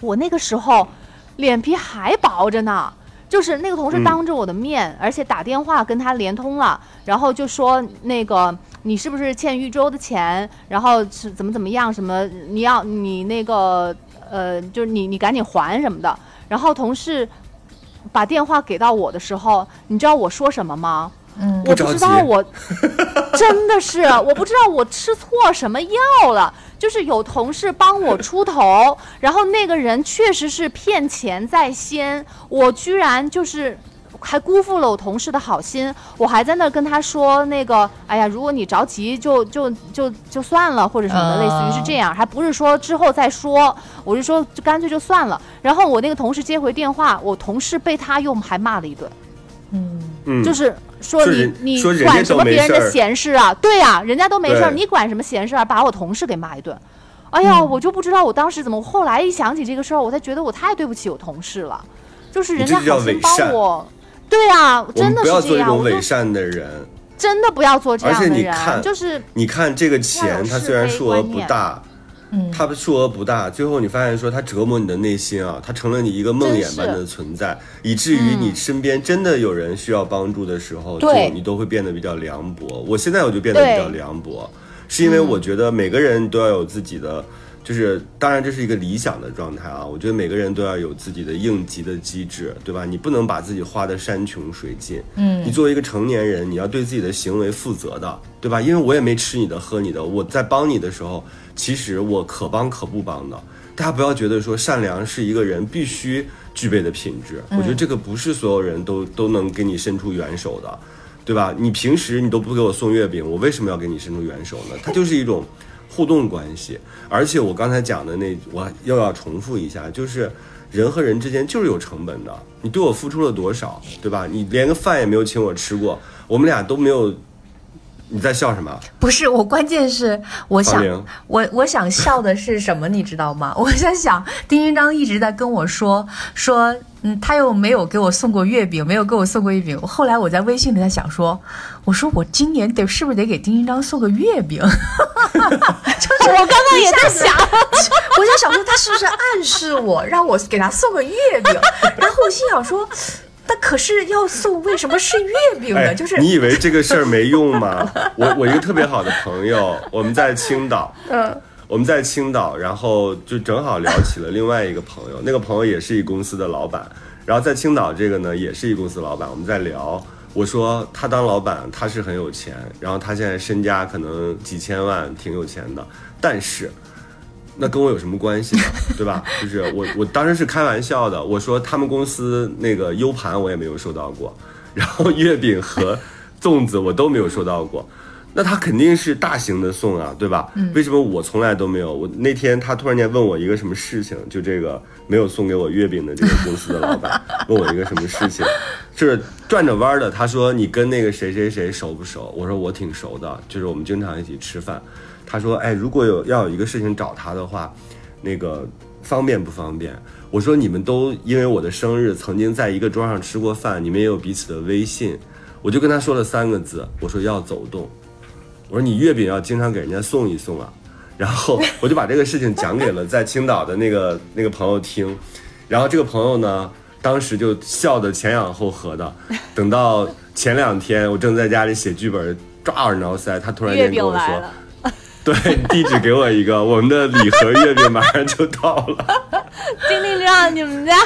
我那个时候脸皮还薄着呢，就是那个同事当着我的面，而且打电话跟他连通了，然后就说那个你是不是欠豫州的钱，然后是怎么怎么样，什么你要你那个呃，就是你你赶紧还什么的，然后同事。把电话给到我的时候，你知道我说什么吗？嗯，我不知道我 真的是我不知道我吃错什么药了。就是有同事帮我出头，然后那个人确实是骗钱在先，我居然就是。还辜负了我同事的好心，我还在那跟他说那个，哎呀，如果你着急就就就就算了，或者什么的，类似于是这样，还不是说之后再说，我是说就干脆就算了。然后我那个同事接回电话，我同事被他又还骂了一顿，嗯，就是说你你管什么别人的闲事啊？对呀，人家都没事，你管什么闲事啊？把我同事给骂一顿，哎呀，我就不知道我当时怎么，后来一想起这个事儿，我才觉得我太对不起我同事了，就是人家好心帮我。对啊，真的是这样。不要做这种伪善的人，真的不要做这样的人。而且你看，就是你看这个钱，它虽然数额不大，嗯，它的数额不大，最后你发现说它折磨你的内心啊，它成了你一个梦魇般的存在，以至于你身边真的有人需要帮助的时候，就你都会变得比较凉薄。我现在我就变得比较凉薄，是因为我觉得每个人都要有自己的。就是，当然这是一个理想的状态啊！我觉得每个人都要有自己的应急的机制，对吧？你不能把自己花的山穷水尽。嗯，你作为一个成年人，你要对自己的行为负责的，对吧？因为我也没吃你的喝你的，我在帮你的时候，其实我可帮可不帮的。大家不要觉得说善良是一个人必须具备的品质，我觉得这个不是所有人都都能给你伸出援手的，对吧？你平时你都不给我送月饼，我为什么要给你伸出援手呢？它就是一种。互动关系，而且我刚才讲的那，我又要重复一下，就是人和人之间就是有成本的。你对我付出了多少，对吧？你连个饭也没有请我吃过，我们俩都没有。你在笑什么？不是我，关键是我想，我我想笑的是什么，你知道吗？我在想，丁云章一直在跟我说说，嗯，他又没有给我送过月饼，没有给我送过月饼。后来我在微信里在想说，我说我今年得是不是得给丁云章送个月饼？就是我刚刚也在想，我在想说他是不是暗示我让我给他送个月饼？然后我心想说。那可是要送，为什么是月饼呢？就是你以为这个事儿没用吗？我我一个特别好的朋友，我们在青岛，嗯，我们在青岛，然后就正好聊起了另外一个朋友，那个朋友也是一公司的老板，然后在青岛这个呢也是一公司老板，我们在聊，我说他当老板他是很有钱，然后他现在身家可能几千万，挺有钱的，但是。那跟我有什么关系呢？对吧？就是我，我当时是开玩笑的。我说他们公司那个 U 盘我也没有收到过，然后月饼和粽子我都没有收到过。那他肯定是大型的送啊，对吧？为什么我从来都没有？我那天他突然间问我一个什么事情，就这个没有送给我月饼的这个公司的老板 问我一个什么事情，就是转着弯的。他说你跟那个谁谁谁熟不熟？我说我挺熟的，就是我们经常一起吃饭。他说：“哎，如果有要有一个事情找他的话，那个方便不方便？”我说：“你们都因为我的生日曾经在一个桌上吃过饭，你们也有彼此的微信。”我就跟他说了三个字：“我说要走动。”我说：“你月饼要经常给人家送一送啊。”然后 我就把这个事情讲给了 在青岛的那个那个朋友听，然后这个朋友呢，当时就笑得前仰后合的。等到前两天我正在家里写剧本，抓耳挠腮，他突然间跟我说。对，地址给我一个，我们的礼盒月饼马上就到了。丁丁让你们家，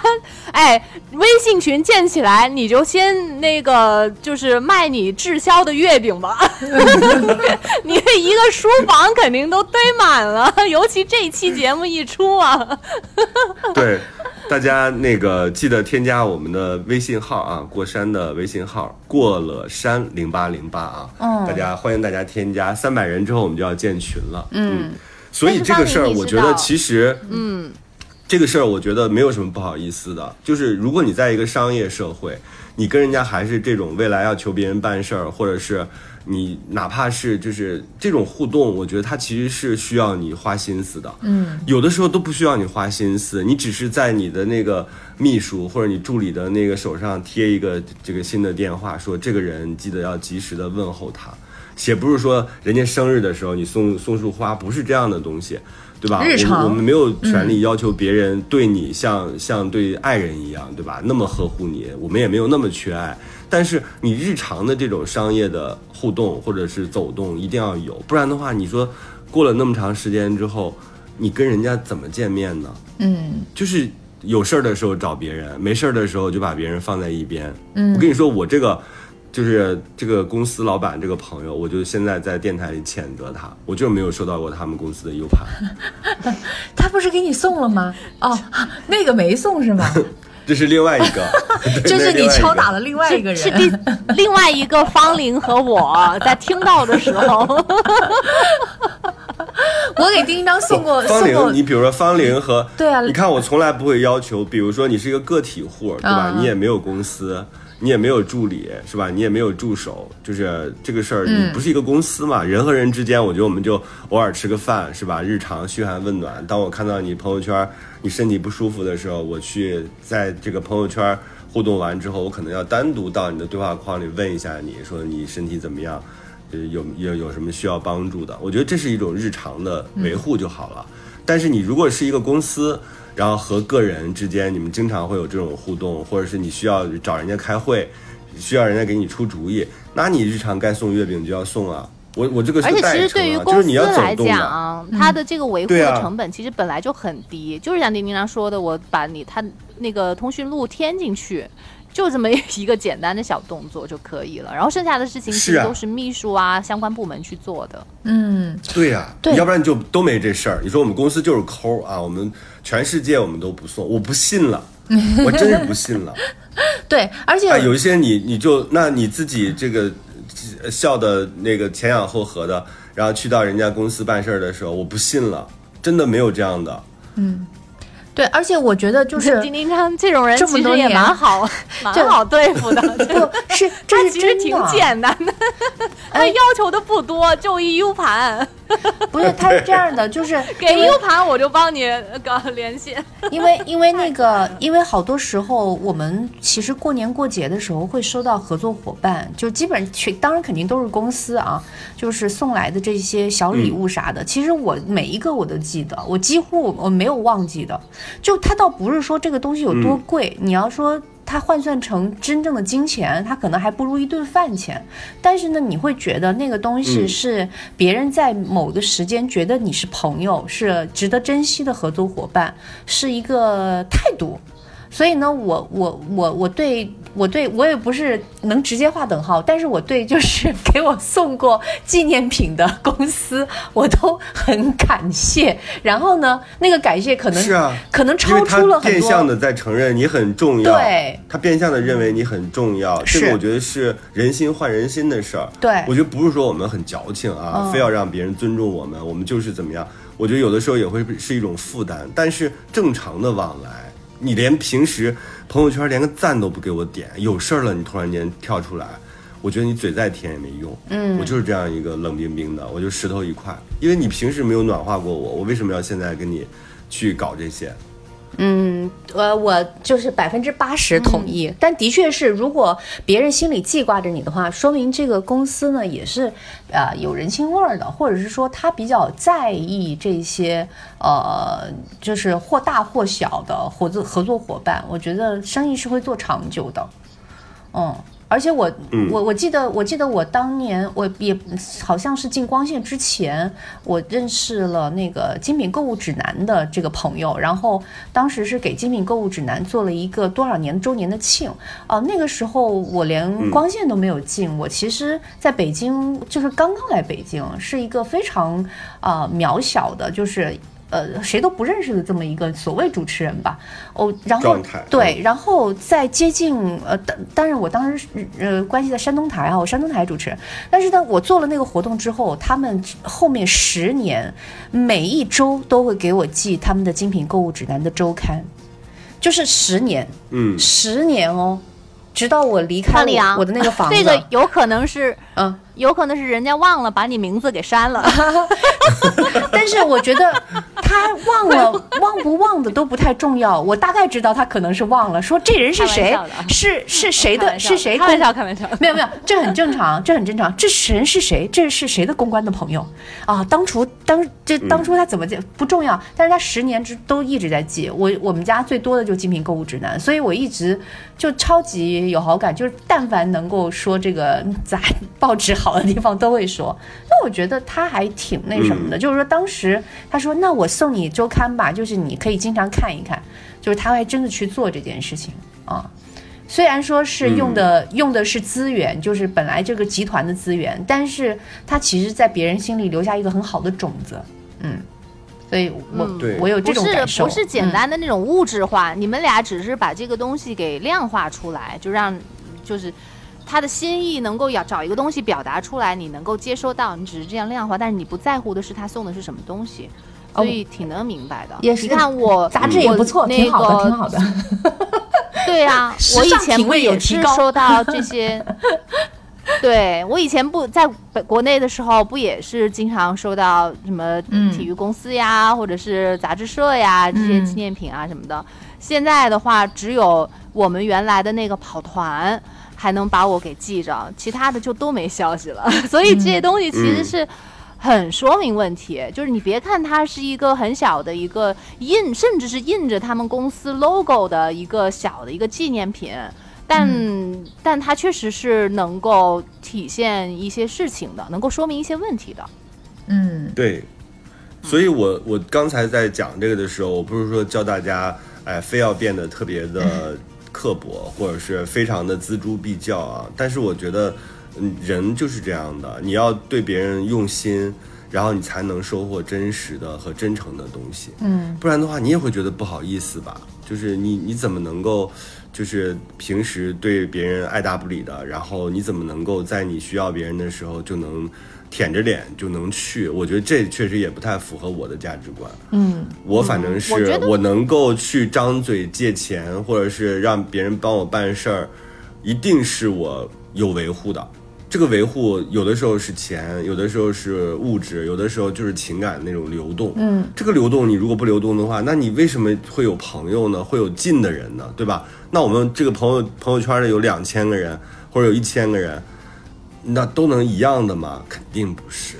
哎，微信群建起来，你就先那个，就是卖你滞销的月饼吧。你这一个书房肯定都堆满了，尤其这期节目一出啊。对。大家那个记得添加我们的微信号啊，过山的微信号过了山零八零八啊，大家欢迎大家添加，三百人之后我们就要建群了，嗯，所以这个事儿我觉得其实，嗯，这个事儿我觉得没有什么不好意思的，就是如果你在一个商业社会，你跟人家还是这种未来要求别人办事儿，或者是你哪怕是就是这种互动，我觉得它其实是需要你花心思的。嗯，有的时候都不需要你花心思，你只是在你的那个秘书或者你助理的那个手上贴一个这个新的电话，说这个人记得要及时的问候他。且不是说人家生日的时候你送送束花，不是这样的东西。对吧？日常我们没有权利要求别人对你像像对爱人一样，对吧？那么呵护你，我们也没有那么缺爱。但是你日常的这种商业的互动或者是走动一定要有，不然的话，你说过了那么长时间之后，你跟人家怎么见面呢？嗯，就是有事儿的时候找别人，没事儿的时候就把别人放在一边。嗯，我跟你说，我这个。就是这个公司老板这个朋友，我就现在在电台里谴责他，我就没有收到过他们公司的 U 盘。他不是给你送了吗？哦，那个没送是吗？这是另外一个，就是你敲打了另外一个人，是第另外一个方玲和我在听到的时候，我给丁章送过方玲，你比如说方玲和对啊，你看我从来不会要求，比如说你是一个个体户，对吧？你也没有公司。你也没有助理是吧？你也没有助手，就是这个事儿，你不是一个公司嘛？人和人之间，我觉得我们就偶尔吃个饭是吧？日常嘘寒问暖。当我看到你朋友圈你身体不舒服的时候，我去在这个朋友圈互动完之后，我可能要单独到你的对话框里问一下你说你身体怎么样，有有有什么需要帮助的？我觉得这是一种日常的维护就好了。但是你如果是一个公司，然后和个人之间，你们经常会有这种互动，或者是你需要找人家开会，需要人家给你出主意，那你日常该送月饼就要送啊。我我这个而且其实对于公司来讲，它的这个维护的成本其实本来就很低，就是像丁丁章说的，我把你他那个通讯录添进去。就这么一个简单的小动作就可以了，然后剩下的事情其实都是秘书啊相关部门去做的。嗯，对呀，要不然你就都没这事儿。你说我们公司就是抠啊，我们全世界我们都不送，我不信了，我真是不信了。对，而且有一些你你就那你自己这个笑的那个前仰后合的，然后去到人家公司办事儿的时候，我不信了，真的没有这样的。嗯。对，而且我觉得就 是丁丁章这种人其实也蛮好，蛮好对付的。不是，这是其实挺简单的，他要求的不多，就一 U 盘。不是，他是这样的，就是给 U 盘我就帮你搞联系。因为因为那个，因为好多时候我们其实过年过节的时候会收到合作伙伴，就基本去，当然肯定都是公司啊，就是送来的这些小礼物啥的。其实我每一个我都记得，我几乎我没有忘记的。就它倒不是说这个东西有多贵，你要说它换算成真正的金钱，它可能还不如一顿饭钱。但是呢，你会觉得那个东西是别人在某个时间觉得你是朋友，是值得珍惜的合作伙伴，是一个态度。所以呢，我我我我对。我对我也不是能直接划等号，但是我对就是 给我送过纪念品的公司，我都很感谢。然后呢，那个感谢可能是啊，可能超出了很多。变相的在承认你很重要，对，他变相的认为你很重要。这个我觉得是人心换人心的事儿。对，我觉得不是说我们很矫情啊，非要让别人尊重我们，我们就是怎么样。我觉得有的时候也会是一种负担，但是正常的往来。你连平时朋友圈连个赞都不给我点，有事儿了你突然间跳出来，我觉得你嘴再甜也没用。嗯，我就是这样一个冷冰冰的，我就石头一块。因为你平时没有暖化过我，我为什么要现在跟你去搞这些？嗯，呃，我就是百分之八十同意，但的确是，如果别人心里记挂着你的话，说明这个公司呢也是，呃，有人情味儿的，或者是说他比较在意这些，呃，就是或大或小的合作合作伙伴，我觉得生意是会做长久的，嗯。而且我我我记得我记得我当年我也好像是进光线之前，我认识了那个精品购物指南的这个朋友，然后当时是给精品购物指南做了一个多少年周年的庆啊，那个时候我连光线都没有进，我其实在北京就是刚刚来北京，是一个非常啊渺小的，就是。呃谁都不认识的这么一个所谓主持人吧。哦，然后对，然后在接近呃，当当然我当时呃关系在山东台啊，我山东台主持。人，但是呢，我做了那个活动之后，他们后面十年每一周都会给我寄他们的精品购物指南的周刊，就是十年，嗯，十年哦，直到我离开康丽阳我我的 那个房子，这个有可能是，嗯，有可能是人家忘了把你名字给删了。但是我觉得他忘了忘不忘的都不太重要，我大概知道他可能是忘了，说这人是谁是是谁的，是谁开玩笑，开玩笑。没有没有，这很正常，这很正常。这人是谁？这是谁的公关的朋友啊？当初当这当初他怎么记不重要，但是他十年之都一直在记。我我们家最多的就精品购物指南，所以我一直就超级有好感，就是但凡能够说这个杂报纸好的地方都会说。那我觉得他还挺那什么的，就是说当时他说那我送你周刊吧，就是你可以经常看一看，就是他还真的去做这件事情啊。虽然说是用的、用的是资源，就是本来这个集团的资源，但是他其实在别人心里留下一个很好的种子，嗯，所以我、我有这不是种感受，不是简嗯单的那种物质化，你们俩只是把这个东西给量化出来，就让就是他的心意能够要找一个东西表达出来，你能够接收到，你只是这样量化，但是你不在乎的是他送的是什么东西。所以挺能明白的，哦也是你看我杂志也不错，我挺好的，那个挺好的。对呀、时我以前不也也是收到这些？对我以前不在国内的时候，不也是经常收到什么嗯体育公司呀，或者是杂志社呀这些嗯纪念品啊什么的。现在的话，只有我们原来的那个跑团还能把我给记着，其他的就都没消息了。所以这些东西其实嗯是。很说明问题，就是你别看它是一个很小的一个印，甚至是印着他们公司 logo 的一个小的一个纪念品，但、但它确实是能够体现一些事情的，能够说明一些问题的。嗯对，所以我我刚才在讲这个的时候，我不是说教大家，哎，非要变得特别的刻薄，或者是非常的锱铢必较啊。但是我觉得，嗯，人就是这样的，你要对别人用心，然后你才能收获真实的和真诚的东西。嗯不然的话，你也会觉得不好意思吧？就是你你怎么能够，就是平时对别人爱答不理的，然后你怎么能够在你需要别人的时候就能舔着脸就能去？我觉得这确实也不太符合我的价值观。嗯我反正是我我能够去张嘴借钱，或者是让别人帮我办事儿，一定是我有维护的。这个维护有的时候是钱，有的时候是物质，有的时候就是情感那种流动。嗯，这个流动你如果不流动的话，那你为什么会有朋友呢？会有近的人呢？对吧？那我们这个朋友朋友圈里有两千个人，或者有一千个人，那都能一样的吗？肯定不是。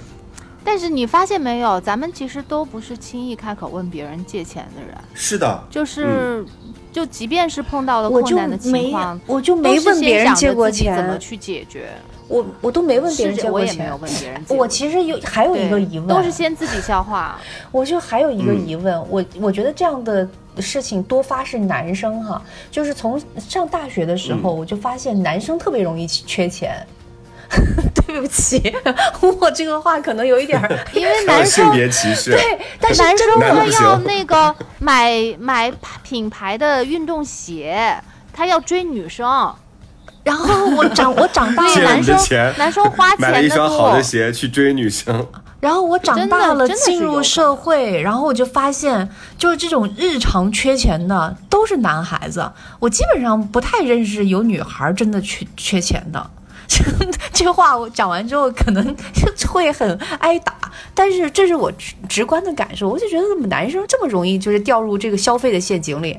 但是你发现没有，咱们其实都不是轻易开口问别人借钱的人，是的，就是、就即便是碰到了困难的情况，我就没问别人借过钱怎么，去解决。我我都没问别人借过钱我也没有。问别人借。我其实有还有一个疑问，都是先自己消化。我就还有一个嗯疑问，我我觉得这样的事情多发是男生哈，就是从上大学的时候，嗯我就发现男生特别容易缺钱。对不起，我这个话可能有一点儿因为男生性别歧视。对，但是男生他要那个买买品牌的运动鞋，他要追女生。然后我长 我长大了，男生男生花钱买了一的多双好的鞋去追女生，然后我长大了，真的进入社会，然后我就发现，就是这种日常缺钱的都是男孩子，我基本上不太认识有女孩真的缺缺钱的。这话我讲完之后，可能会很挨打，但是这是我直直观的感受，我就觉得怎么男生这么容易就是掉入这个消费的陷阱里？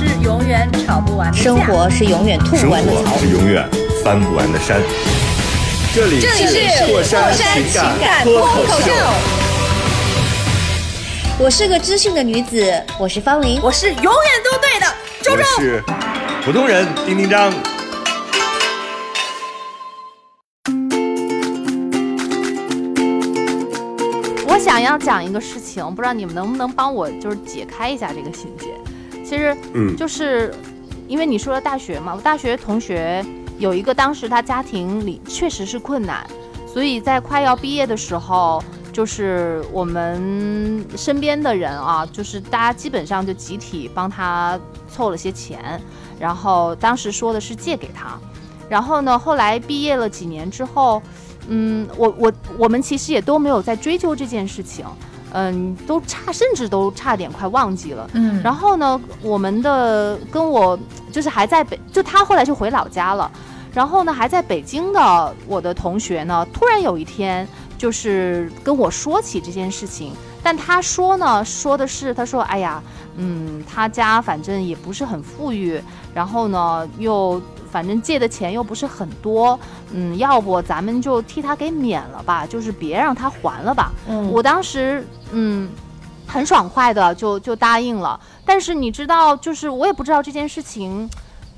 永远吵不完的架。生活是永远吐不完的槽活。是永远翻不完的山。这里这里是破山情情感感脱口秀。脱口秀。我是个知性的女子，我是方玲，我是永远都对的周周，我是普通人丁丁张。我想要讲一个事情，不知道你们能不能帮我，就是解开一下这个心结。其实，嗯就是因为你说了大学嘛，我大学同学有一个，当时他家庭里确实是困难，所以在快要毕业的时候，就是我们身边的人啊，就是大家基本上就集体帮他凑了些钱，然后当时说的是借给他，然后呢，后来毕业了几年之后。嗯，我我我们其实也都没有在追究这件事情，嗯，都差，甚至都差点快忘记了。嗯然后呢，我们的跟我就是还在北，就他后来就回老家了。然后呢，还在北京的我的同学呢，突然有一天就是跟我说起这件事情，但他说呢，说的是他说，哎呀，嗯，他家反正也不是很富裕，然后呢又反正借的钱又不是很多，嗯，要不咱们就替他给免了吧，就是别让他还了吧。嗯我当时嗯很爽快的就就答应了，但是你知道，就是我也不知道这件事情。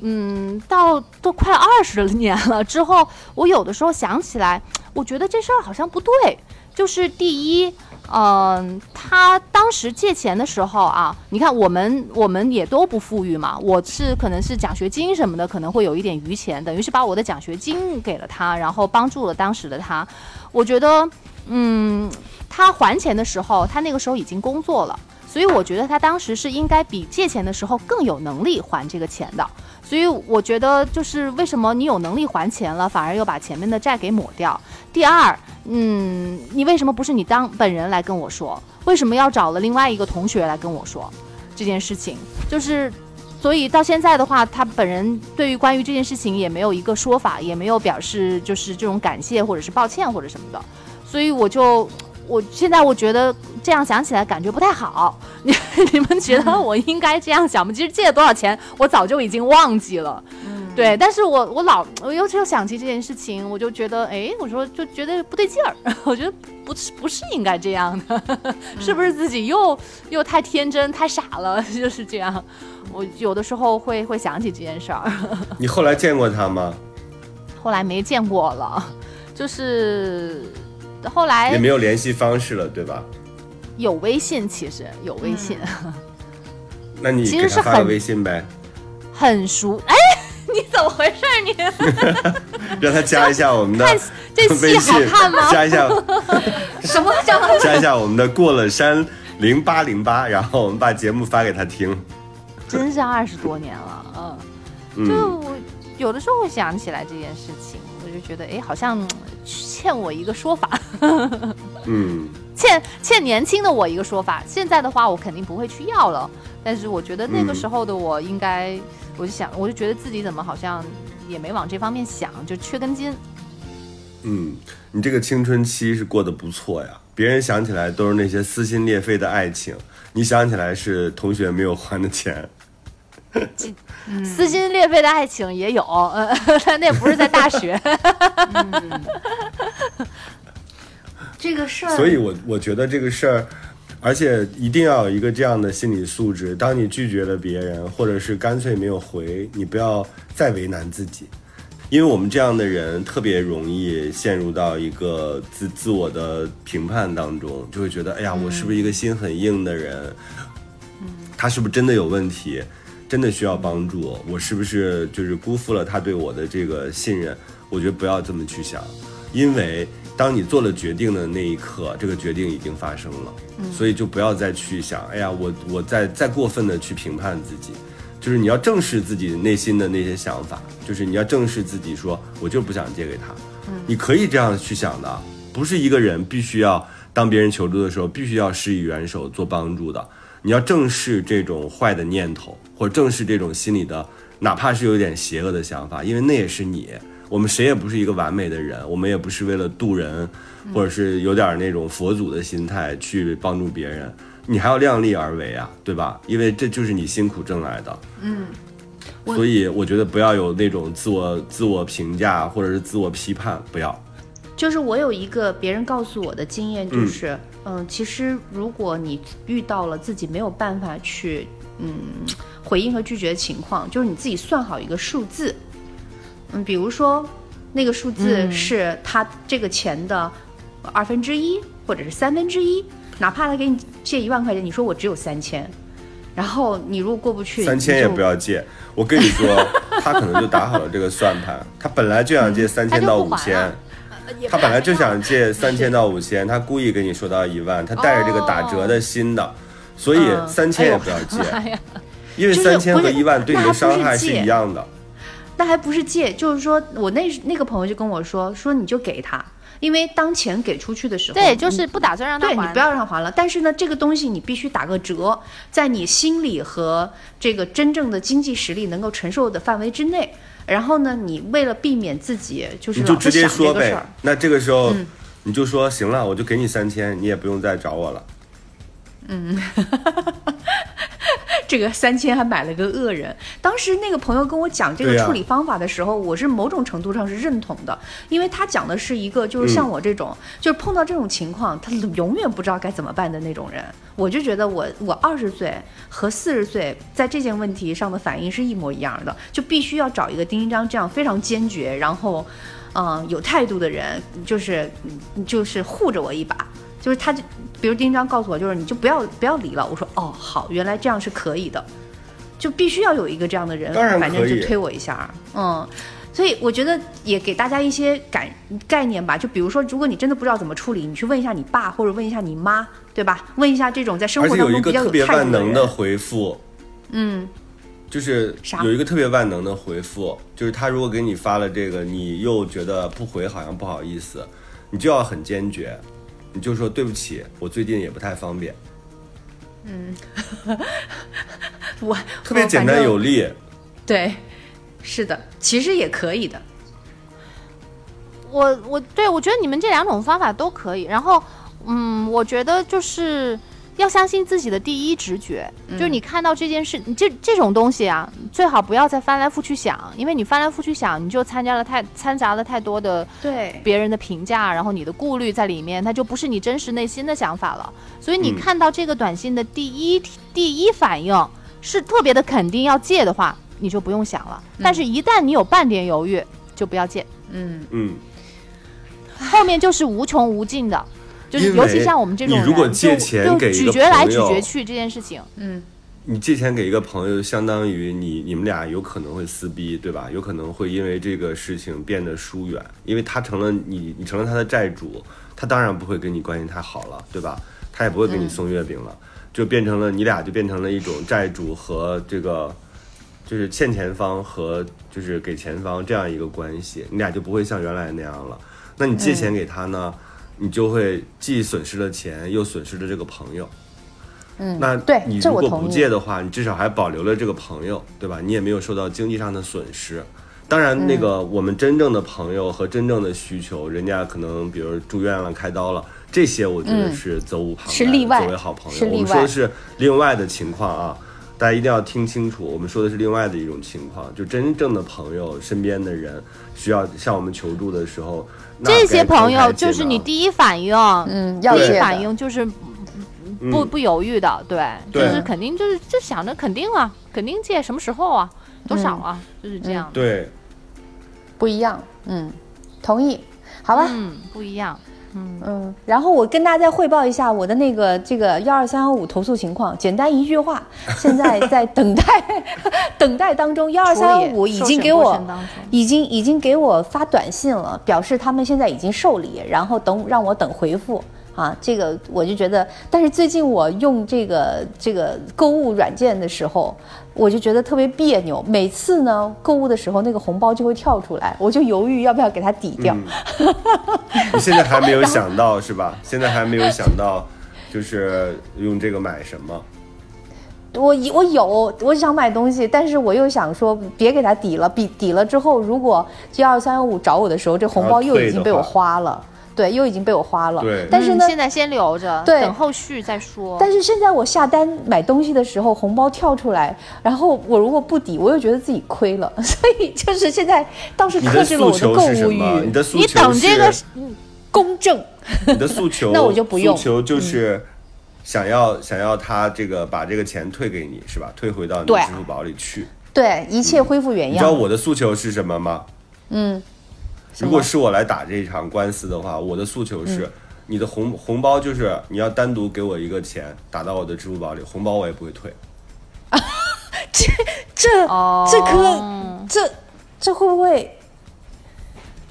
嗯，到都快二十年了之后，我有的时候想起来，我觉得这事儿好像不对。就是第一，嗯、他当时借钱的时候啊，你看我们我们也都不富裕嘛，我是可能是奖学金什么的，可能会有一点余钱，等于是把我的奖学金给了他，然后帮助了当时的他。我觉得，嗯，他还钱的时候，他那个时候已经工作了。所以我觉得他当时是应该比借钱的时候更有能力还这个钱的。所以我觉得就是为什么你有能力还钱了，反而又把前面的债给抹掉。第二，嗯，你为什么不是你当本人来跟我说？为什么要找了另外一个同学来跟我说这件事情？就是，所以到现在的话，他本人对于关于这件事情也没有一个说法，也没有表示就是这种感谢或者是抱歉或者什么的。所以我就，我现在我觉得这样想起来感觉不太好。你你们觉得我应该这样想吗？其实借了多少钱，我早就已经忘记了。对，但是我我老我又又想起这件事情，我就觉得，哎，我说就觉得不对劲儿，我觉得不是不是应该这样的，是不是自己又又太天真太傻了，就是这样。我有的时候会会想起这件事儿，你后来见过他吗？后来没见过了，就是后来也没有联系方式了，对吧？有微信，其实有微信，那你其给他发个实是很微信呗，很熟。哎，你怎么回事你？让他加一下我们的看这微戏好信看吗？加一下什么叫加一下我们的过了山零八零八，然后我们把节目发给他听。真是二十多年了，嗯。嗯，就我有的时候会想起来这件事情，我就觉得，哎，好像嗯欠我一个说法，嗯，欠欠年轻的我一个说法。现在的话，我肯定不会去要了，但是我觉得那个嗯时候的我应该，我就想，我就觉得自己怎么好像也没往这方面想，就缺根筋。嗯，你这个青春期是过得不错呀。别人想起来都是那些撕心裂肺的爱情，你想起来是同学没有还的钱。撕心裂肺的爱情也有，呃，但 那不是在大学。这个事儿？所以我我觉得这个事儿，而且一定要有一个这样的心理素质。当你拒绝了别人，或者是干脆没有回，你不要再为难自己，因为我们这样的人特别容易陷入到一个自自我的评判当中，就会觉得，哎呀，我是不是一个心很硬的人？他是不是真的有问题？真的需要帮助？我是不是就是辜负了他对我的这个信任？我觉得不要这么去想，因为当你做了决定的那一刻，这个决定已经发生了，所以就不要再去想，哎呀，我我再再过分的去评判自己，就是你要正视自己内心的那些想法，就是你要正视自己说，我就不想借给他，你可以这样去想的，不是一个人必须要当别人求助的时候，必须要施以援手做帮助的。你要正视这种坏的念头，或者正视这种心里的，哪怕是有点邪恶的想法，因为那也是你。我们谁也不是一个完美的人，我们也不是为了渡人，或者是有点那种佛祖的心态去帮助别人，你还要量力而为啊，对吧？因为这就是你辛苦挣来的。嗯，所以我觉得不要有那种自我自我评价或者是自我批判，不要。就是我有一个别人告诉我的经验，就是嗯，其实如果你遇到了自己没有办法去嗯回应和拒绝的情况，就是你自己算好一个数字，嗯，比如说那个数字是他这个钱的二分之一或者是三分之一，哪怕他给你借一万块钱，你说我只有三千。然后你如果过不去，三千也不要借。我跟你说，他可能就打好了这个算盘。他本来就想借三千到五千，他本来就想借三千到五千，他故意跟你说到一万，他带着这个打折的心的，所以三千也不要借，因为三千和一万对你的伤害是一样的。那还不是借，就是说我那那个朋友就跟我说，说你就给他。因为当钱给出去的时候，对，就是不打算让他还，对你不要让他还了。但是呢，这个东西你必须打个折，在你心理和这个真正的经济实力能够承受的范围之内。然后呢，你为了避免自己就是你就直接说呗。那这个时候你就说行了，我就给你三千，你也不用再找我了。嗯。这个三千还买了个恶人。当时那个朋友跟我讲这个处理方法的时候，我是某种程度上是认同的，因为他讲的是一个就是像我这种，就是碰到这种情况，他永远不知道该怎么办的那种人。我就觉得我我二十岁和四十岁在这件问题上的反应是一模一样的，就必须要找一个丁一章这样非常坚决，然后，嗯，有态度的人，就是就是护着我一把。就是他，就比如丁一章告诉我，就是你就不要不要离了。我说哦好，原来这样是可以的，就必须要有一个这样的人，反正就推我一下，嗯，所以我觉得也给大家一些感概念吧。就比如说，如果你真的不知道怎么处理，你去问一下你爸或者问一下你妈，对吧？问一下这种在生活当中比较有特别万能的回复，嗯，就是有一个特别万能的回复，就是他如果给你发了这个，你又觉得不回好像不好意思，你就要很坚决。你就说对不起，我最近也不太方便。嗯，我特别简单有力。对，是的，其实也可以的。我我对我觉得你们这两种方法都可以。然后，嗯，我觉得就是。要相信自己的第一直觉，就是你看到这件事，你这这种东西啊，最好不要再翻来覆去想，因为你翻来覆去想，你就参加了太掺杂了太多的对别人的评价，然后你的顾虑在里面，它就不是你真实内心的想法了。所以你看到这个短信的第一第一反应是特别的肯定要借的话，你就不用想了。但是，一旦你有半点犹豫，就不要借。嗯嗯，后面就是无穷无尽的。就是尤其像我们这种人，你如果借钱给咀嚼来咀嚼去这件事情，嗯，你借钱给一个朋友，相当于你你们俩有可能会撕逼，对吧？有可能会因为这个事情变得疏远，因为他成了你，你成了他的债主，他当然不会跟你关系太好了，对吧？他也不会给你送月饼了，就变成了你俩就变成了一种债主和这个就是欠钱方和就是给钱方这样一个关系，你俩就不会像原来那样了。那你借钱给他呢？你就会既损失了钱，又损失了这个朋友。嗯，那对你如果不借的话，你至少还保留了这个朋友，对吧？你也没有受到经济上的损失。当然，那个我们真正的朋友和真正的需求，人家可能比如住院了、开刀了，这些我觉得是责无旁贷，作为好朋友。我们说的是另外的情况啊，大家一定要听清楚。我们说的是另外的一种情况，就真正的朋友身边的人需要向我们求助的时候。这些朋友就是你第一反应，嗯，第一反应就是不不犹豫的，对，就是肯定就是就想着肯定啊，肯定借什么时候啊，多少啊，就是这样。对，不一样，嗯，同意，好吧，嗯，不一样。嗯嗯，然后我跟大家汇报一下我的那个这个幺二三幺五投诉情况，简单一句话，现在在等待 等待当中，幺二三幺五已经给我已经已经给我发短信了，表示他们现在已经受理，然后等让我等回复。啊，这个我就觉得，但是最近我用这个这个购物软件的时候，我就觉得特别别扭。每次呢购物的时候，那个红包就会跳出来，我就犹豫要不要给它抵掉。你现在还没有想到是吧？现在还没有想到，就是用这个买什么？我我有，我想买东西，但是我又想说别给它抵了，抵抵了之后，如果 G 二三幺五找我的时候，这红包又已经被我花了。对，又已经被我花了。对，但是呢，现在先留着，对，等后续再说。但是现在我下单买东西的时候，红包跳出来，然后我如果不抵，我又觉得自己亏了，所以就是现在倒是克制了我的购物欲。你的你等这个，公正。你的诉求，那我就不用诉求就是想要、想要他这个把这个钱退给你，是吧？退回到你的支付宝里去。对，一切恢复原样你知道。我的诉求是什么吗？嗯，如果是我来打这一场官司的话，我的诉求是，你的红红包就是你要单独给我一个钱打到我的支付宝里，红包我也不会退。啊 这这这可这这会不会？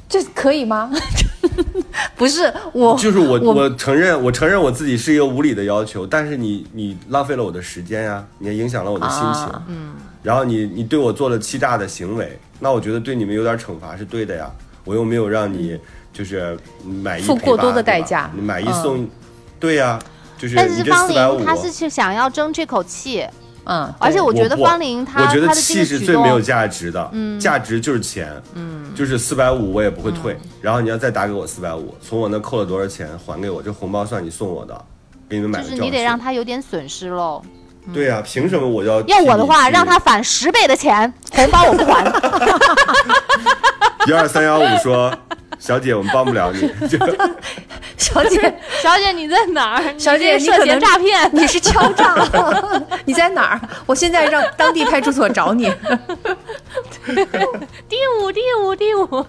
这可以吗？不是我，就是我我我承认我承认我自己是一个无理的要求，但是你你浪费了我的时间呀，你也影响了我的心情，啊嗯，然后你你对我做了欺诈的行为，那我觉得对你们有点惩罚是对的呀，我又没有让你就是买一赔付过多的代价。你买一嗯。送，对呀，就是但是方四百五玲，她是去想要争这口气，嗯，而且我觉得方玲她我觉得气是最没有价值的，价值就是钱，嗯，就是四百五我也不会退，然后你要再打给我四百五，从我那扣了多少钱还给我，这红包算你送我的，给你们买就是你得让他有点损失喽。对呀、凭什么我要要我的话，让他返十倍的钱，红包我不还。幺二三幺五说，小姐我们帮不了你，就 小姐，小姐你在哪儿？小姐，涉嫌你可能诈骗。你是敲诈，你在哪儿？我现在让当地派出所找你。第五，第五，第五。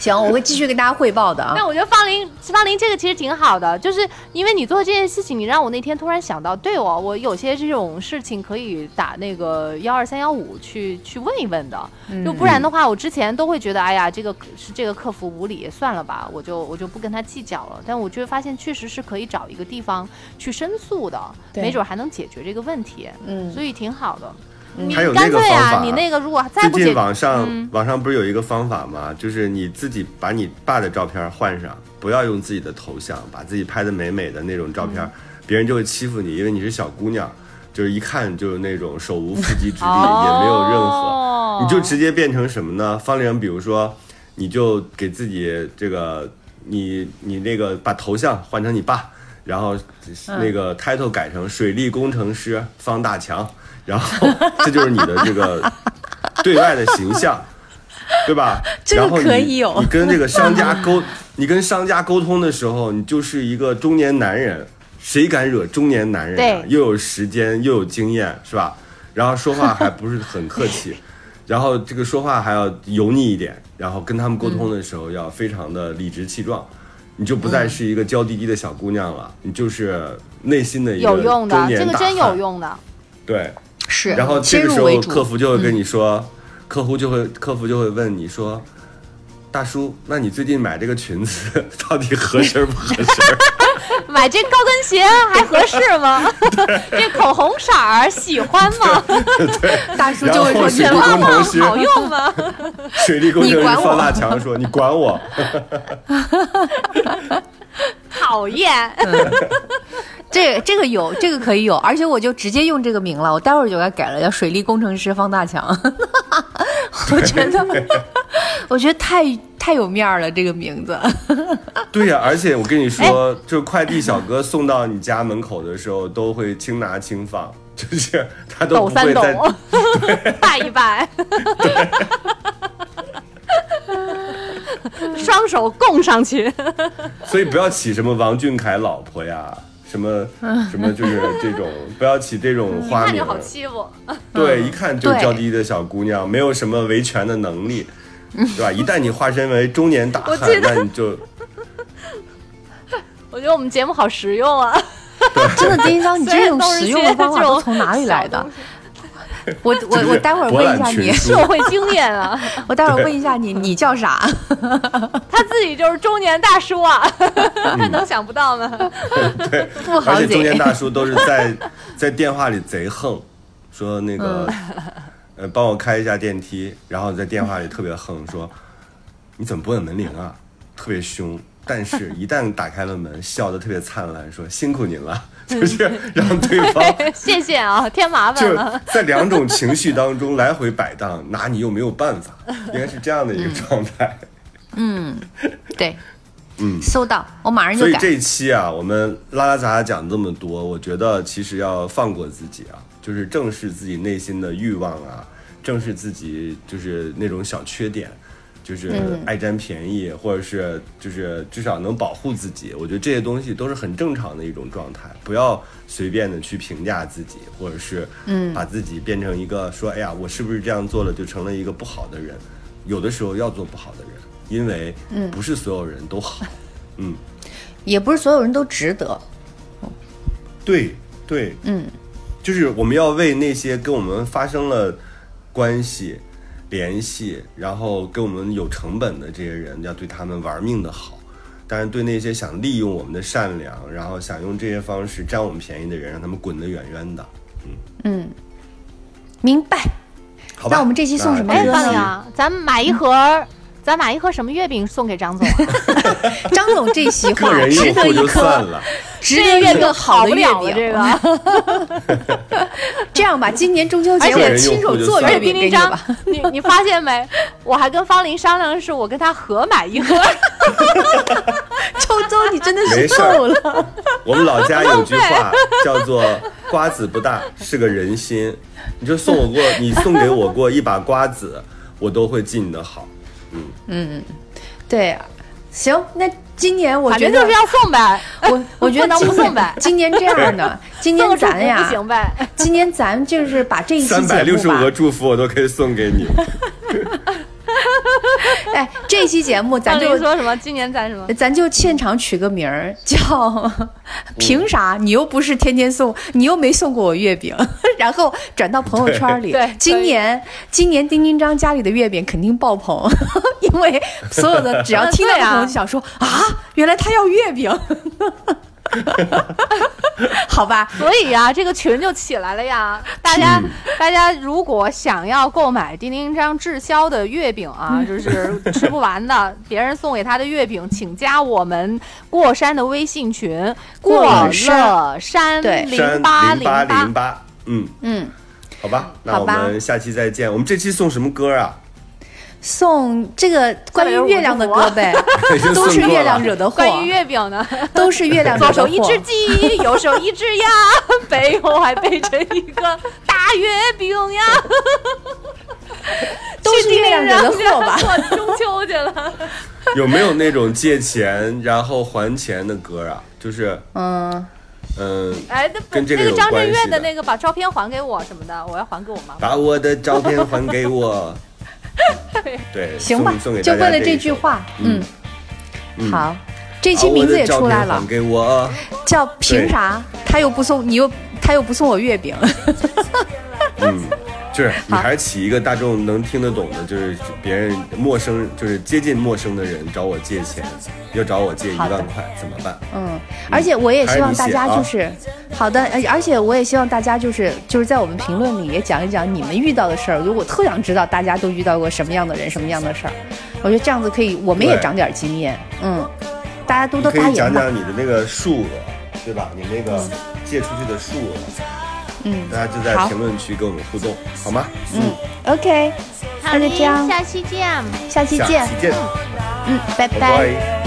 行，我会继续跟大家汇报的啊那。我觉得方林，方林这个其实挺好的，就是因为你做这件事情，你让我那天突然想到，对哦，我有些这种事情可以打那个幺二三幺五去去问一问的，就不然的话，我之前都会觉得，哎呀，这个是这个客服无理，算了吧，我就我就不跟他计较了。但我就发现，确实是可以找一个地方去申诉的，没准还能解决这个问题，嗯所以挺好的。你还有那个干脆啊，你那个如果再最近不解决，网上、嗯网上不是有一个方法吗？就是你自己把你爸的照片换上，不要用自己的头像，把自己拍的美美的那种照片，嗯别人就会欺负你，因为你是小姑娘，就是一看就是那种手无缚鸡之力，哦也没有任何，你就直接变成什么呢？方玲，比如说，你就给自己这个，你你那个把头像换成你爸，然后那个 title 改成水利工程师方大强，然后 这就是你的这个对外的形象，对吧？这个然后你可以有你跟这个商家 沟，你跟商家沟通的时候，你就是一个中年男人，谁敢惹中年男人啊？对又有时间又有经验，是吧？然后说话还不是很客气，然后这个说话还要油腻一点，然后跟他们沟通的时候要非常的理直气壮。你就不再是一个娇滴滴的小姑娘了，你就是内心的一个有用的中，年这个真有。用的。对，是，然后这个时候。客服就会跟你说，客户就会客服就会问你说，大叔，那你最近买这个裙子 到底合身不合身？买这高跟鞋还合适吗？这口红色儿喜欢吗？大叔就会说：“然后水你利工帮我好用吗？水利工程师方大强说：“你管我。讨厌。这这个有，这个可以有，而且我就直接用这个名了，我待会儿就该改了，叫水利工程师方大强。我觉得，我觉得太太有面儿了，这个名字。”对呀、而且我跟你说，哎就快递小哥送到你家门口的时候，都会轻拿轻放，就是他都会在，拜一拜，双手供上去。所以不要起什么王俊凯老婆呀，什么什么就是这种，不要起这种花名看就。好欺负。对，一看就娇滴滴的小姑娘，没有什么维权的能力，对吧？一旦你化身为中年大汉，我记得那你就 我觉得我们节目好实用啊！真的，丁一章，你这种实用的方法从哪里来的？我我我待会儿问一下你，社会经验啊，我待会儿问一下你，你叫啥？他自己就是中年大叔啊，他能想不到吗？对，不好而且中年。大叔都是在在电话里贼横，说那个、呃帮我开一下电梯，然后在电话里特别横说你怎么不按门铃啊，特别凶。但是，一旦打开了门，笑得特别灿烂，说辛苦您了，就是让对方 谢谢啊，添麻烦就了。在两种情绪当中来回摆荡，拿你又没有办法，应该是这样的一个状态。嗯对，嗯，收到，我马上就改。所以这一期啊，我们拉拉杂杂讲这么多，我觉得其实要放过自己啊，就是正视自己内心的欲望啊，正视自己就是那种小缺点，就是爱占便宜，或者是就是至少能保护自己。我觉得这些东西都是很正常的一种状态，不要随便的去评价自己，或者是嗯把自己变成一个说哎呀我是不是这样做了就成了一个不好的人。有的时候要做不好的人，因为不是所有人都好，嗯，也不是所有人都值得。对对，嗯，就是我们要为那些跟我们发生了关系。联系，然后跟我们有成本的这些人，要对他们玩命的好；但是对那些想利用我们的善良，然后想用这些方式占我们便宜的人，让他们滚得远远的。嗯嗯，明白。好吧，那我们这期送什么？哎，方玲，咱们买一盒，咱买一盒什么月饼送给张总？张总这席话值得一颗。值得一个好的月饼，这个。这样吧，今年中秋节我亲手做月饼给你吧。你你发现没？我还跟方林商量的是，我跟他合买一盒。周周，你真的是够了。我们老家有句话叫做“瓜子不大是个人心”，你就送我过，你送给我过一把瓜子，我都会记你的好。嗯嗯，对，行，那。今年我觉得就是要送呗，我我觉得能不送呗。今年这样的，今年咱呀，不行呗。今年咱就是把这一期三百六十五个祝福我都可以送给你。哎，这期节目咱就说什么？今年咱什么？咱就现场取个名儿，叫“凭啥？你又不是天天送，你又没送过我月饼。”然后转到朋友圈里。对，今年今年丁丁张家里的月饼肯定爆棚，因为所有的只要听到的朋友就想说啊，原来他要月饼。好吧，所以呀，这个群就起来了呀。大家，大家如果想要购买丁丁张滞销的月饼啊，就是吃不完的，别人送给他的月饼，请加我们过山的微信群，过乐山零八零八零八。嗯嗯，好吧，那我们下期再见。我们这期送什么歌啊？送这个关于月亮的歌呗，都是月亮惹的祸。关于月饼呢，都是月亮惹的祸。左手一只鸡，右手一只鸭，背后还背着一个大月饼呀。都是月亮惹的祸吧？过中秋去了。有没有那种借钱然后还钱的歌啊？就是嗯嗯，哎，跟这个那个张震岳的那个把照片还给我什么的，我要还给我妈。把我的照片还给我。对，行吧，就为了这句话，嗯，好，这期名字也出来了，给我。叫凭啥？他又不送，你又他又不送我月饼。嗯。是你还是起一个大众能听得懂的，就是别人陌生，就是接近陌生的人找我借钱，要找我借一万块，怎么办？嗯，而且我也希望大家就是好的，而且我也希望大家就是就是在我们评论里也讲一讲你们遇到的事儿，就我特想知道大家都遇到过什么样的人，什么样的事儿。我觉得这样子可以，我们也长点经验。嗯，大家多多发言讲讲你的那个数额，对吧？你那个借出去的数额。嗯，大家就在评论区跟我们互动，好吗？嗯，OK，那就这样，下期见，下期见，嗯，拜拜。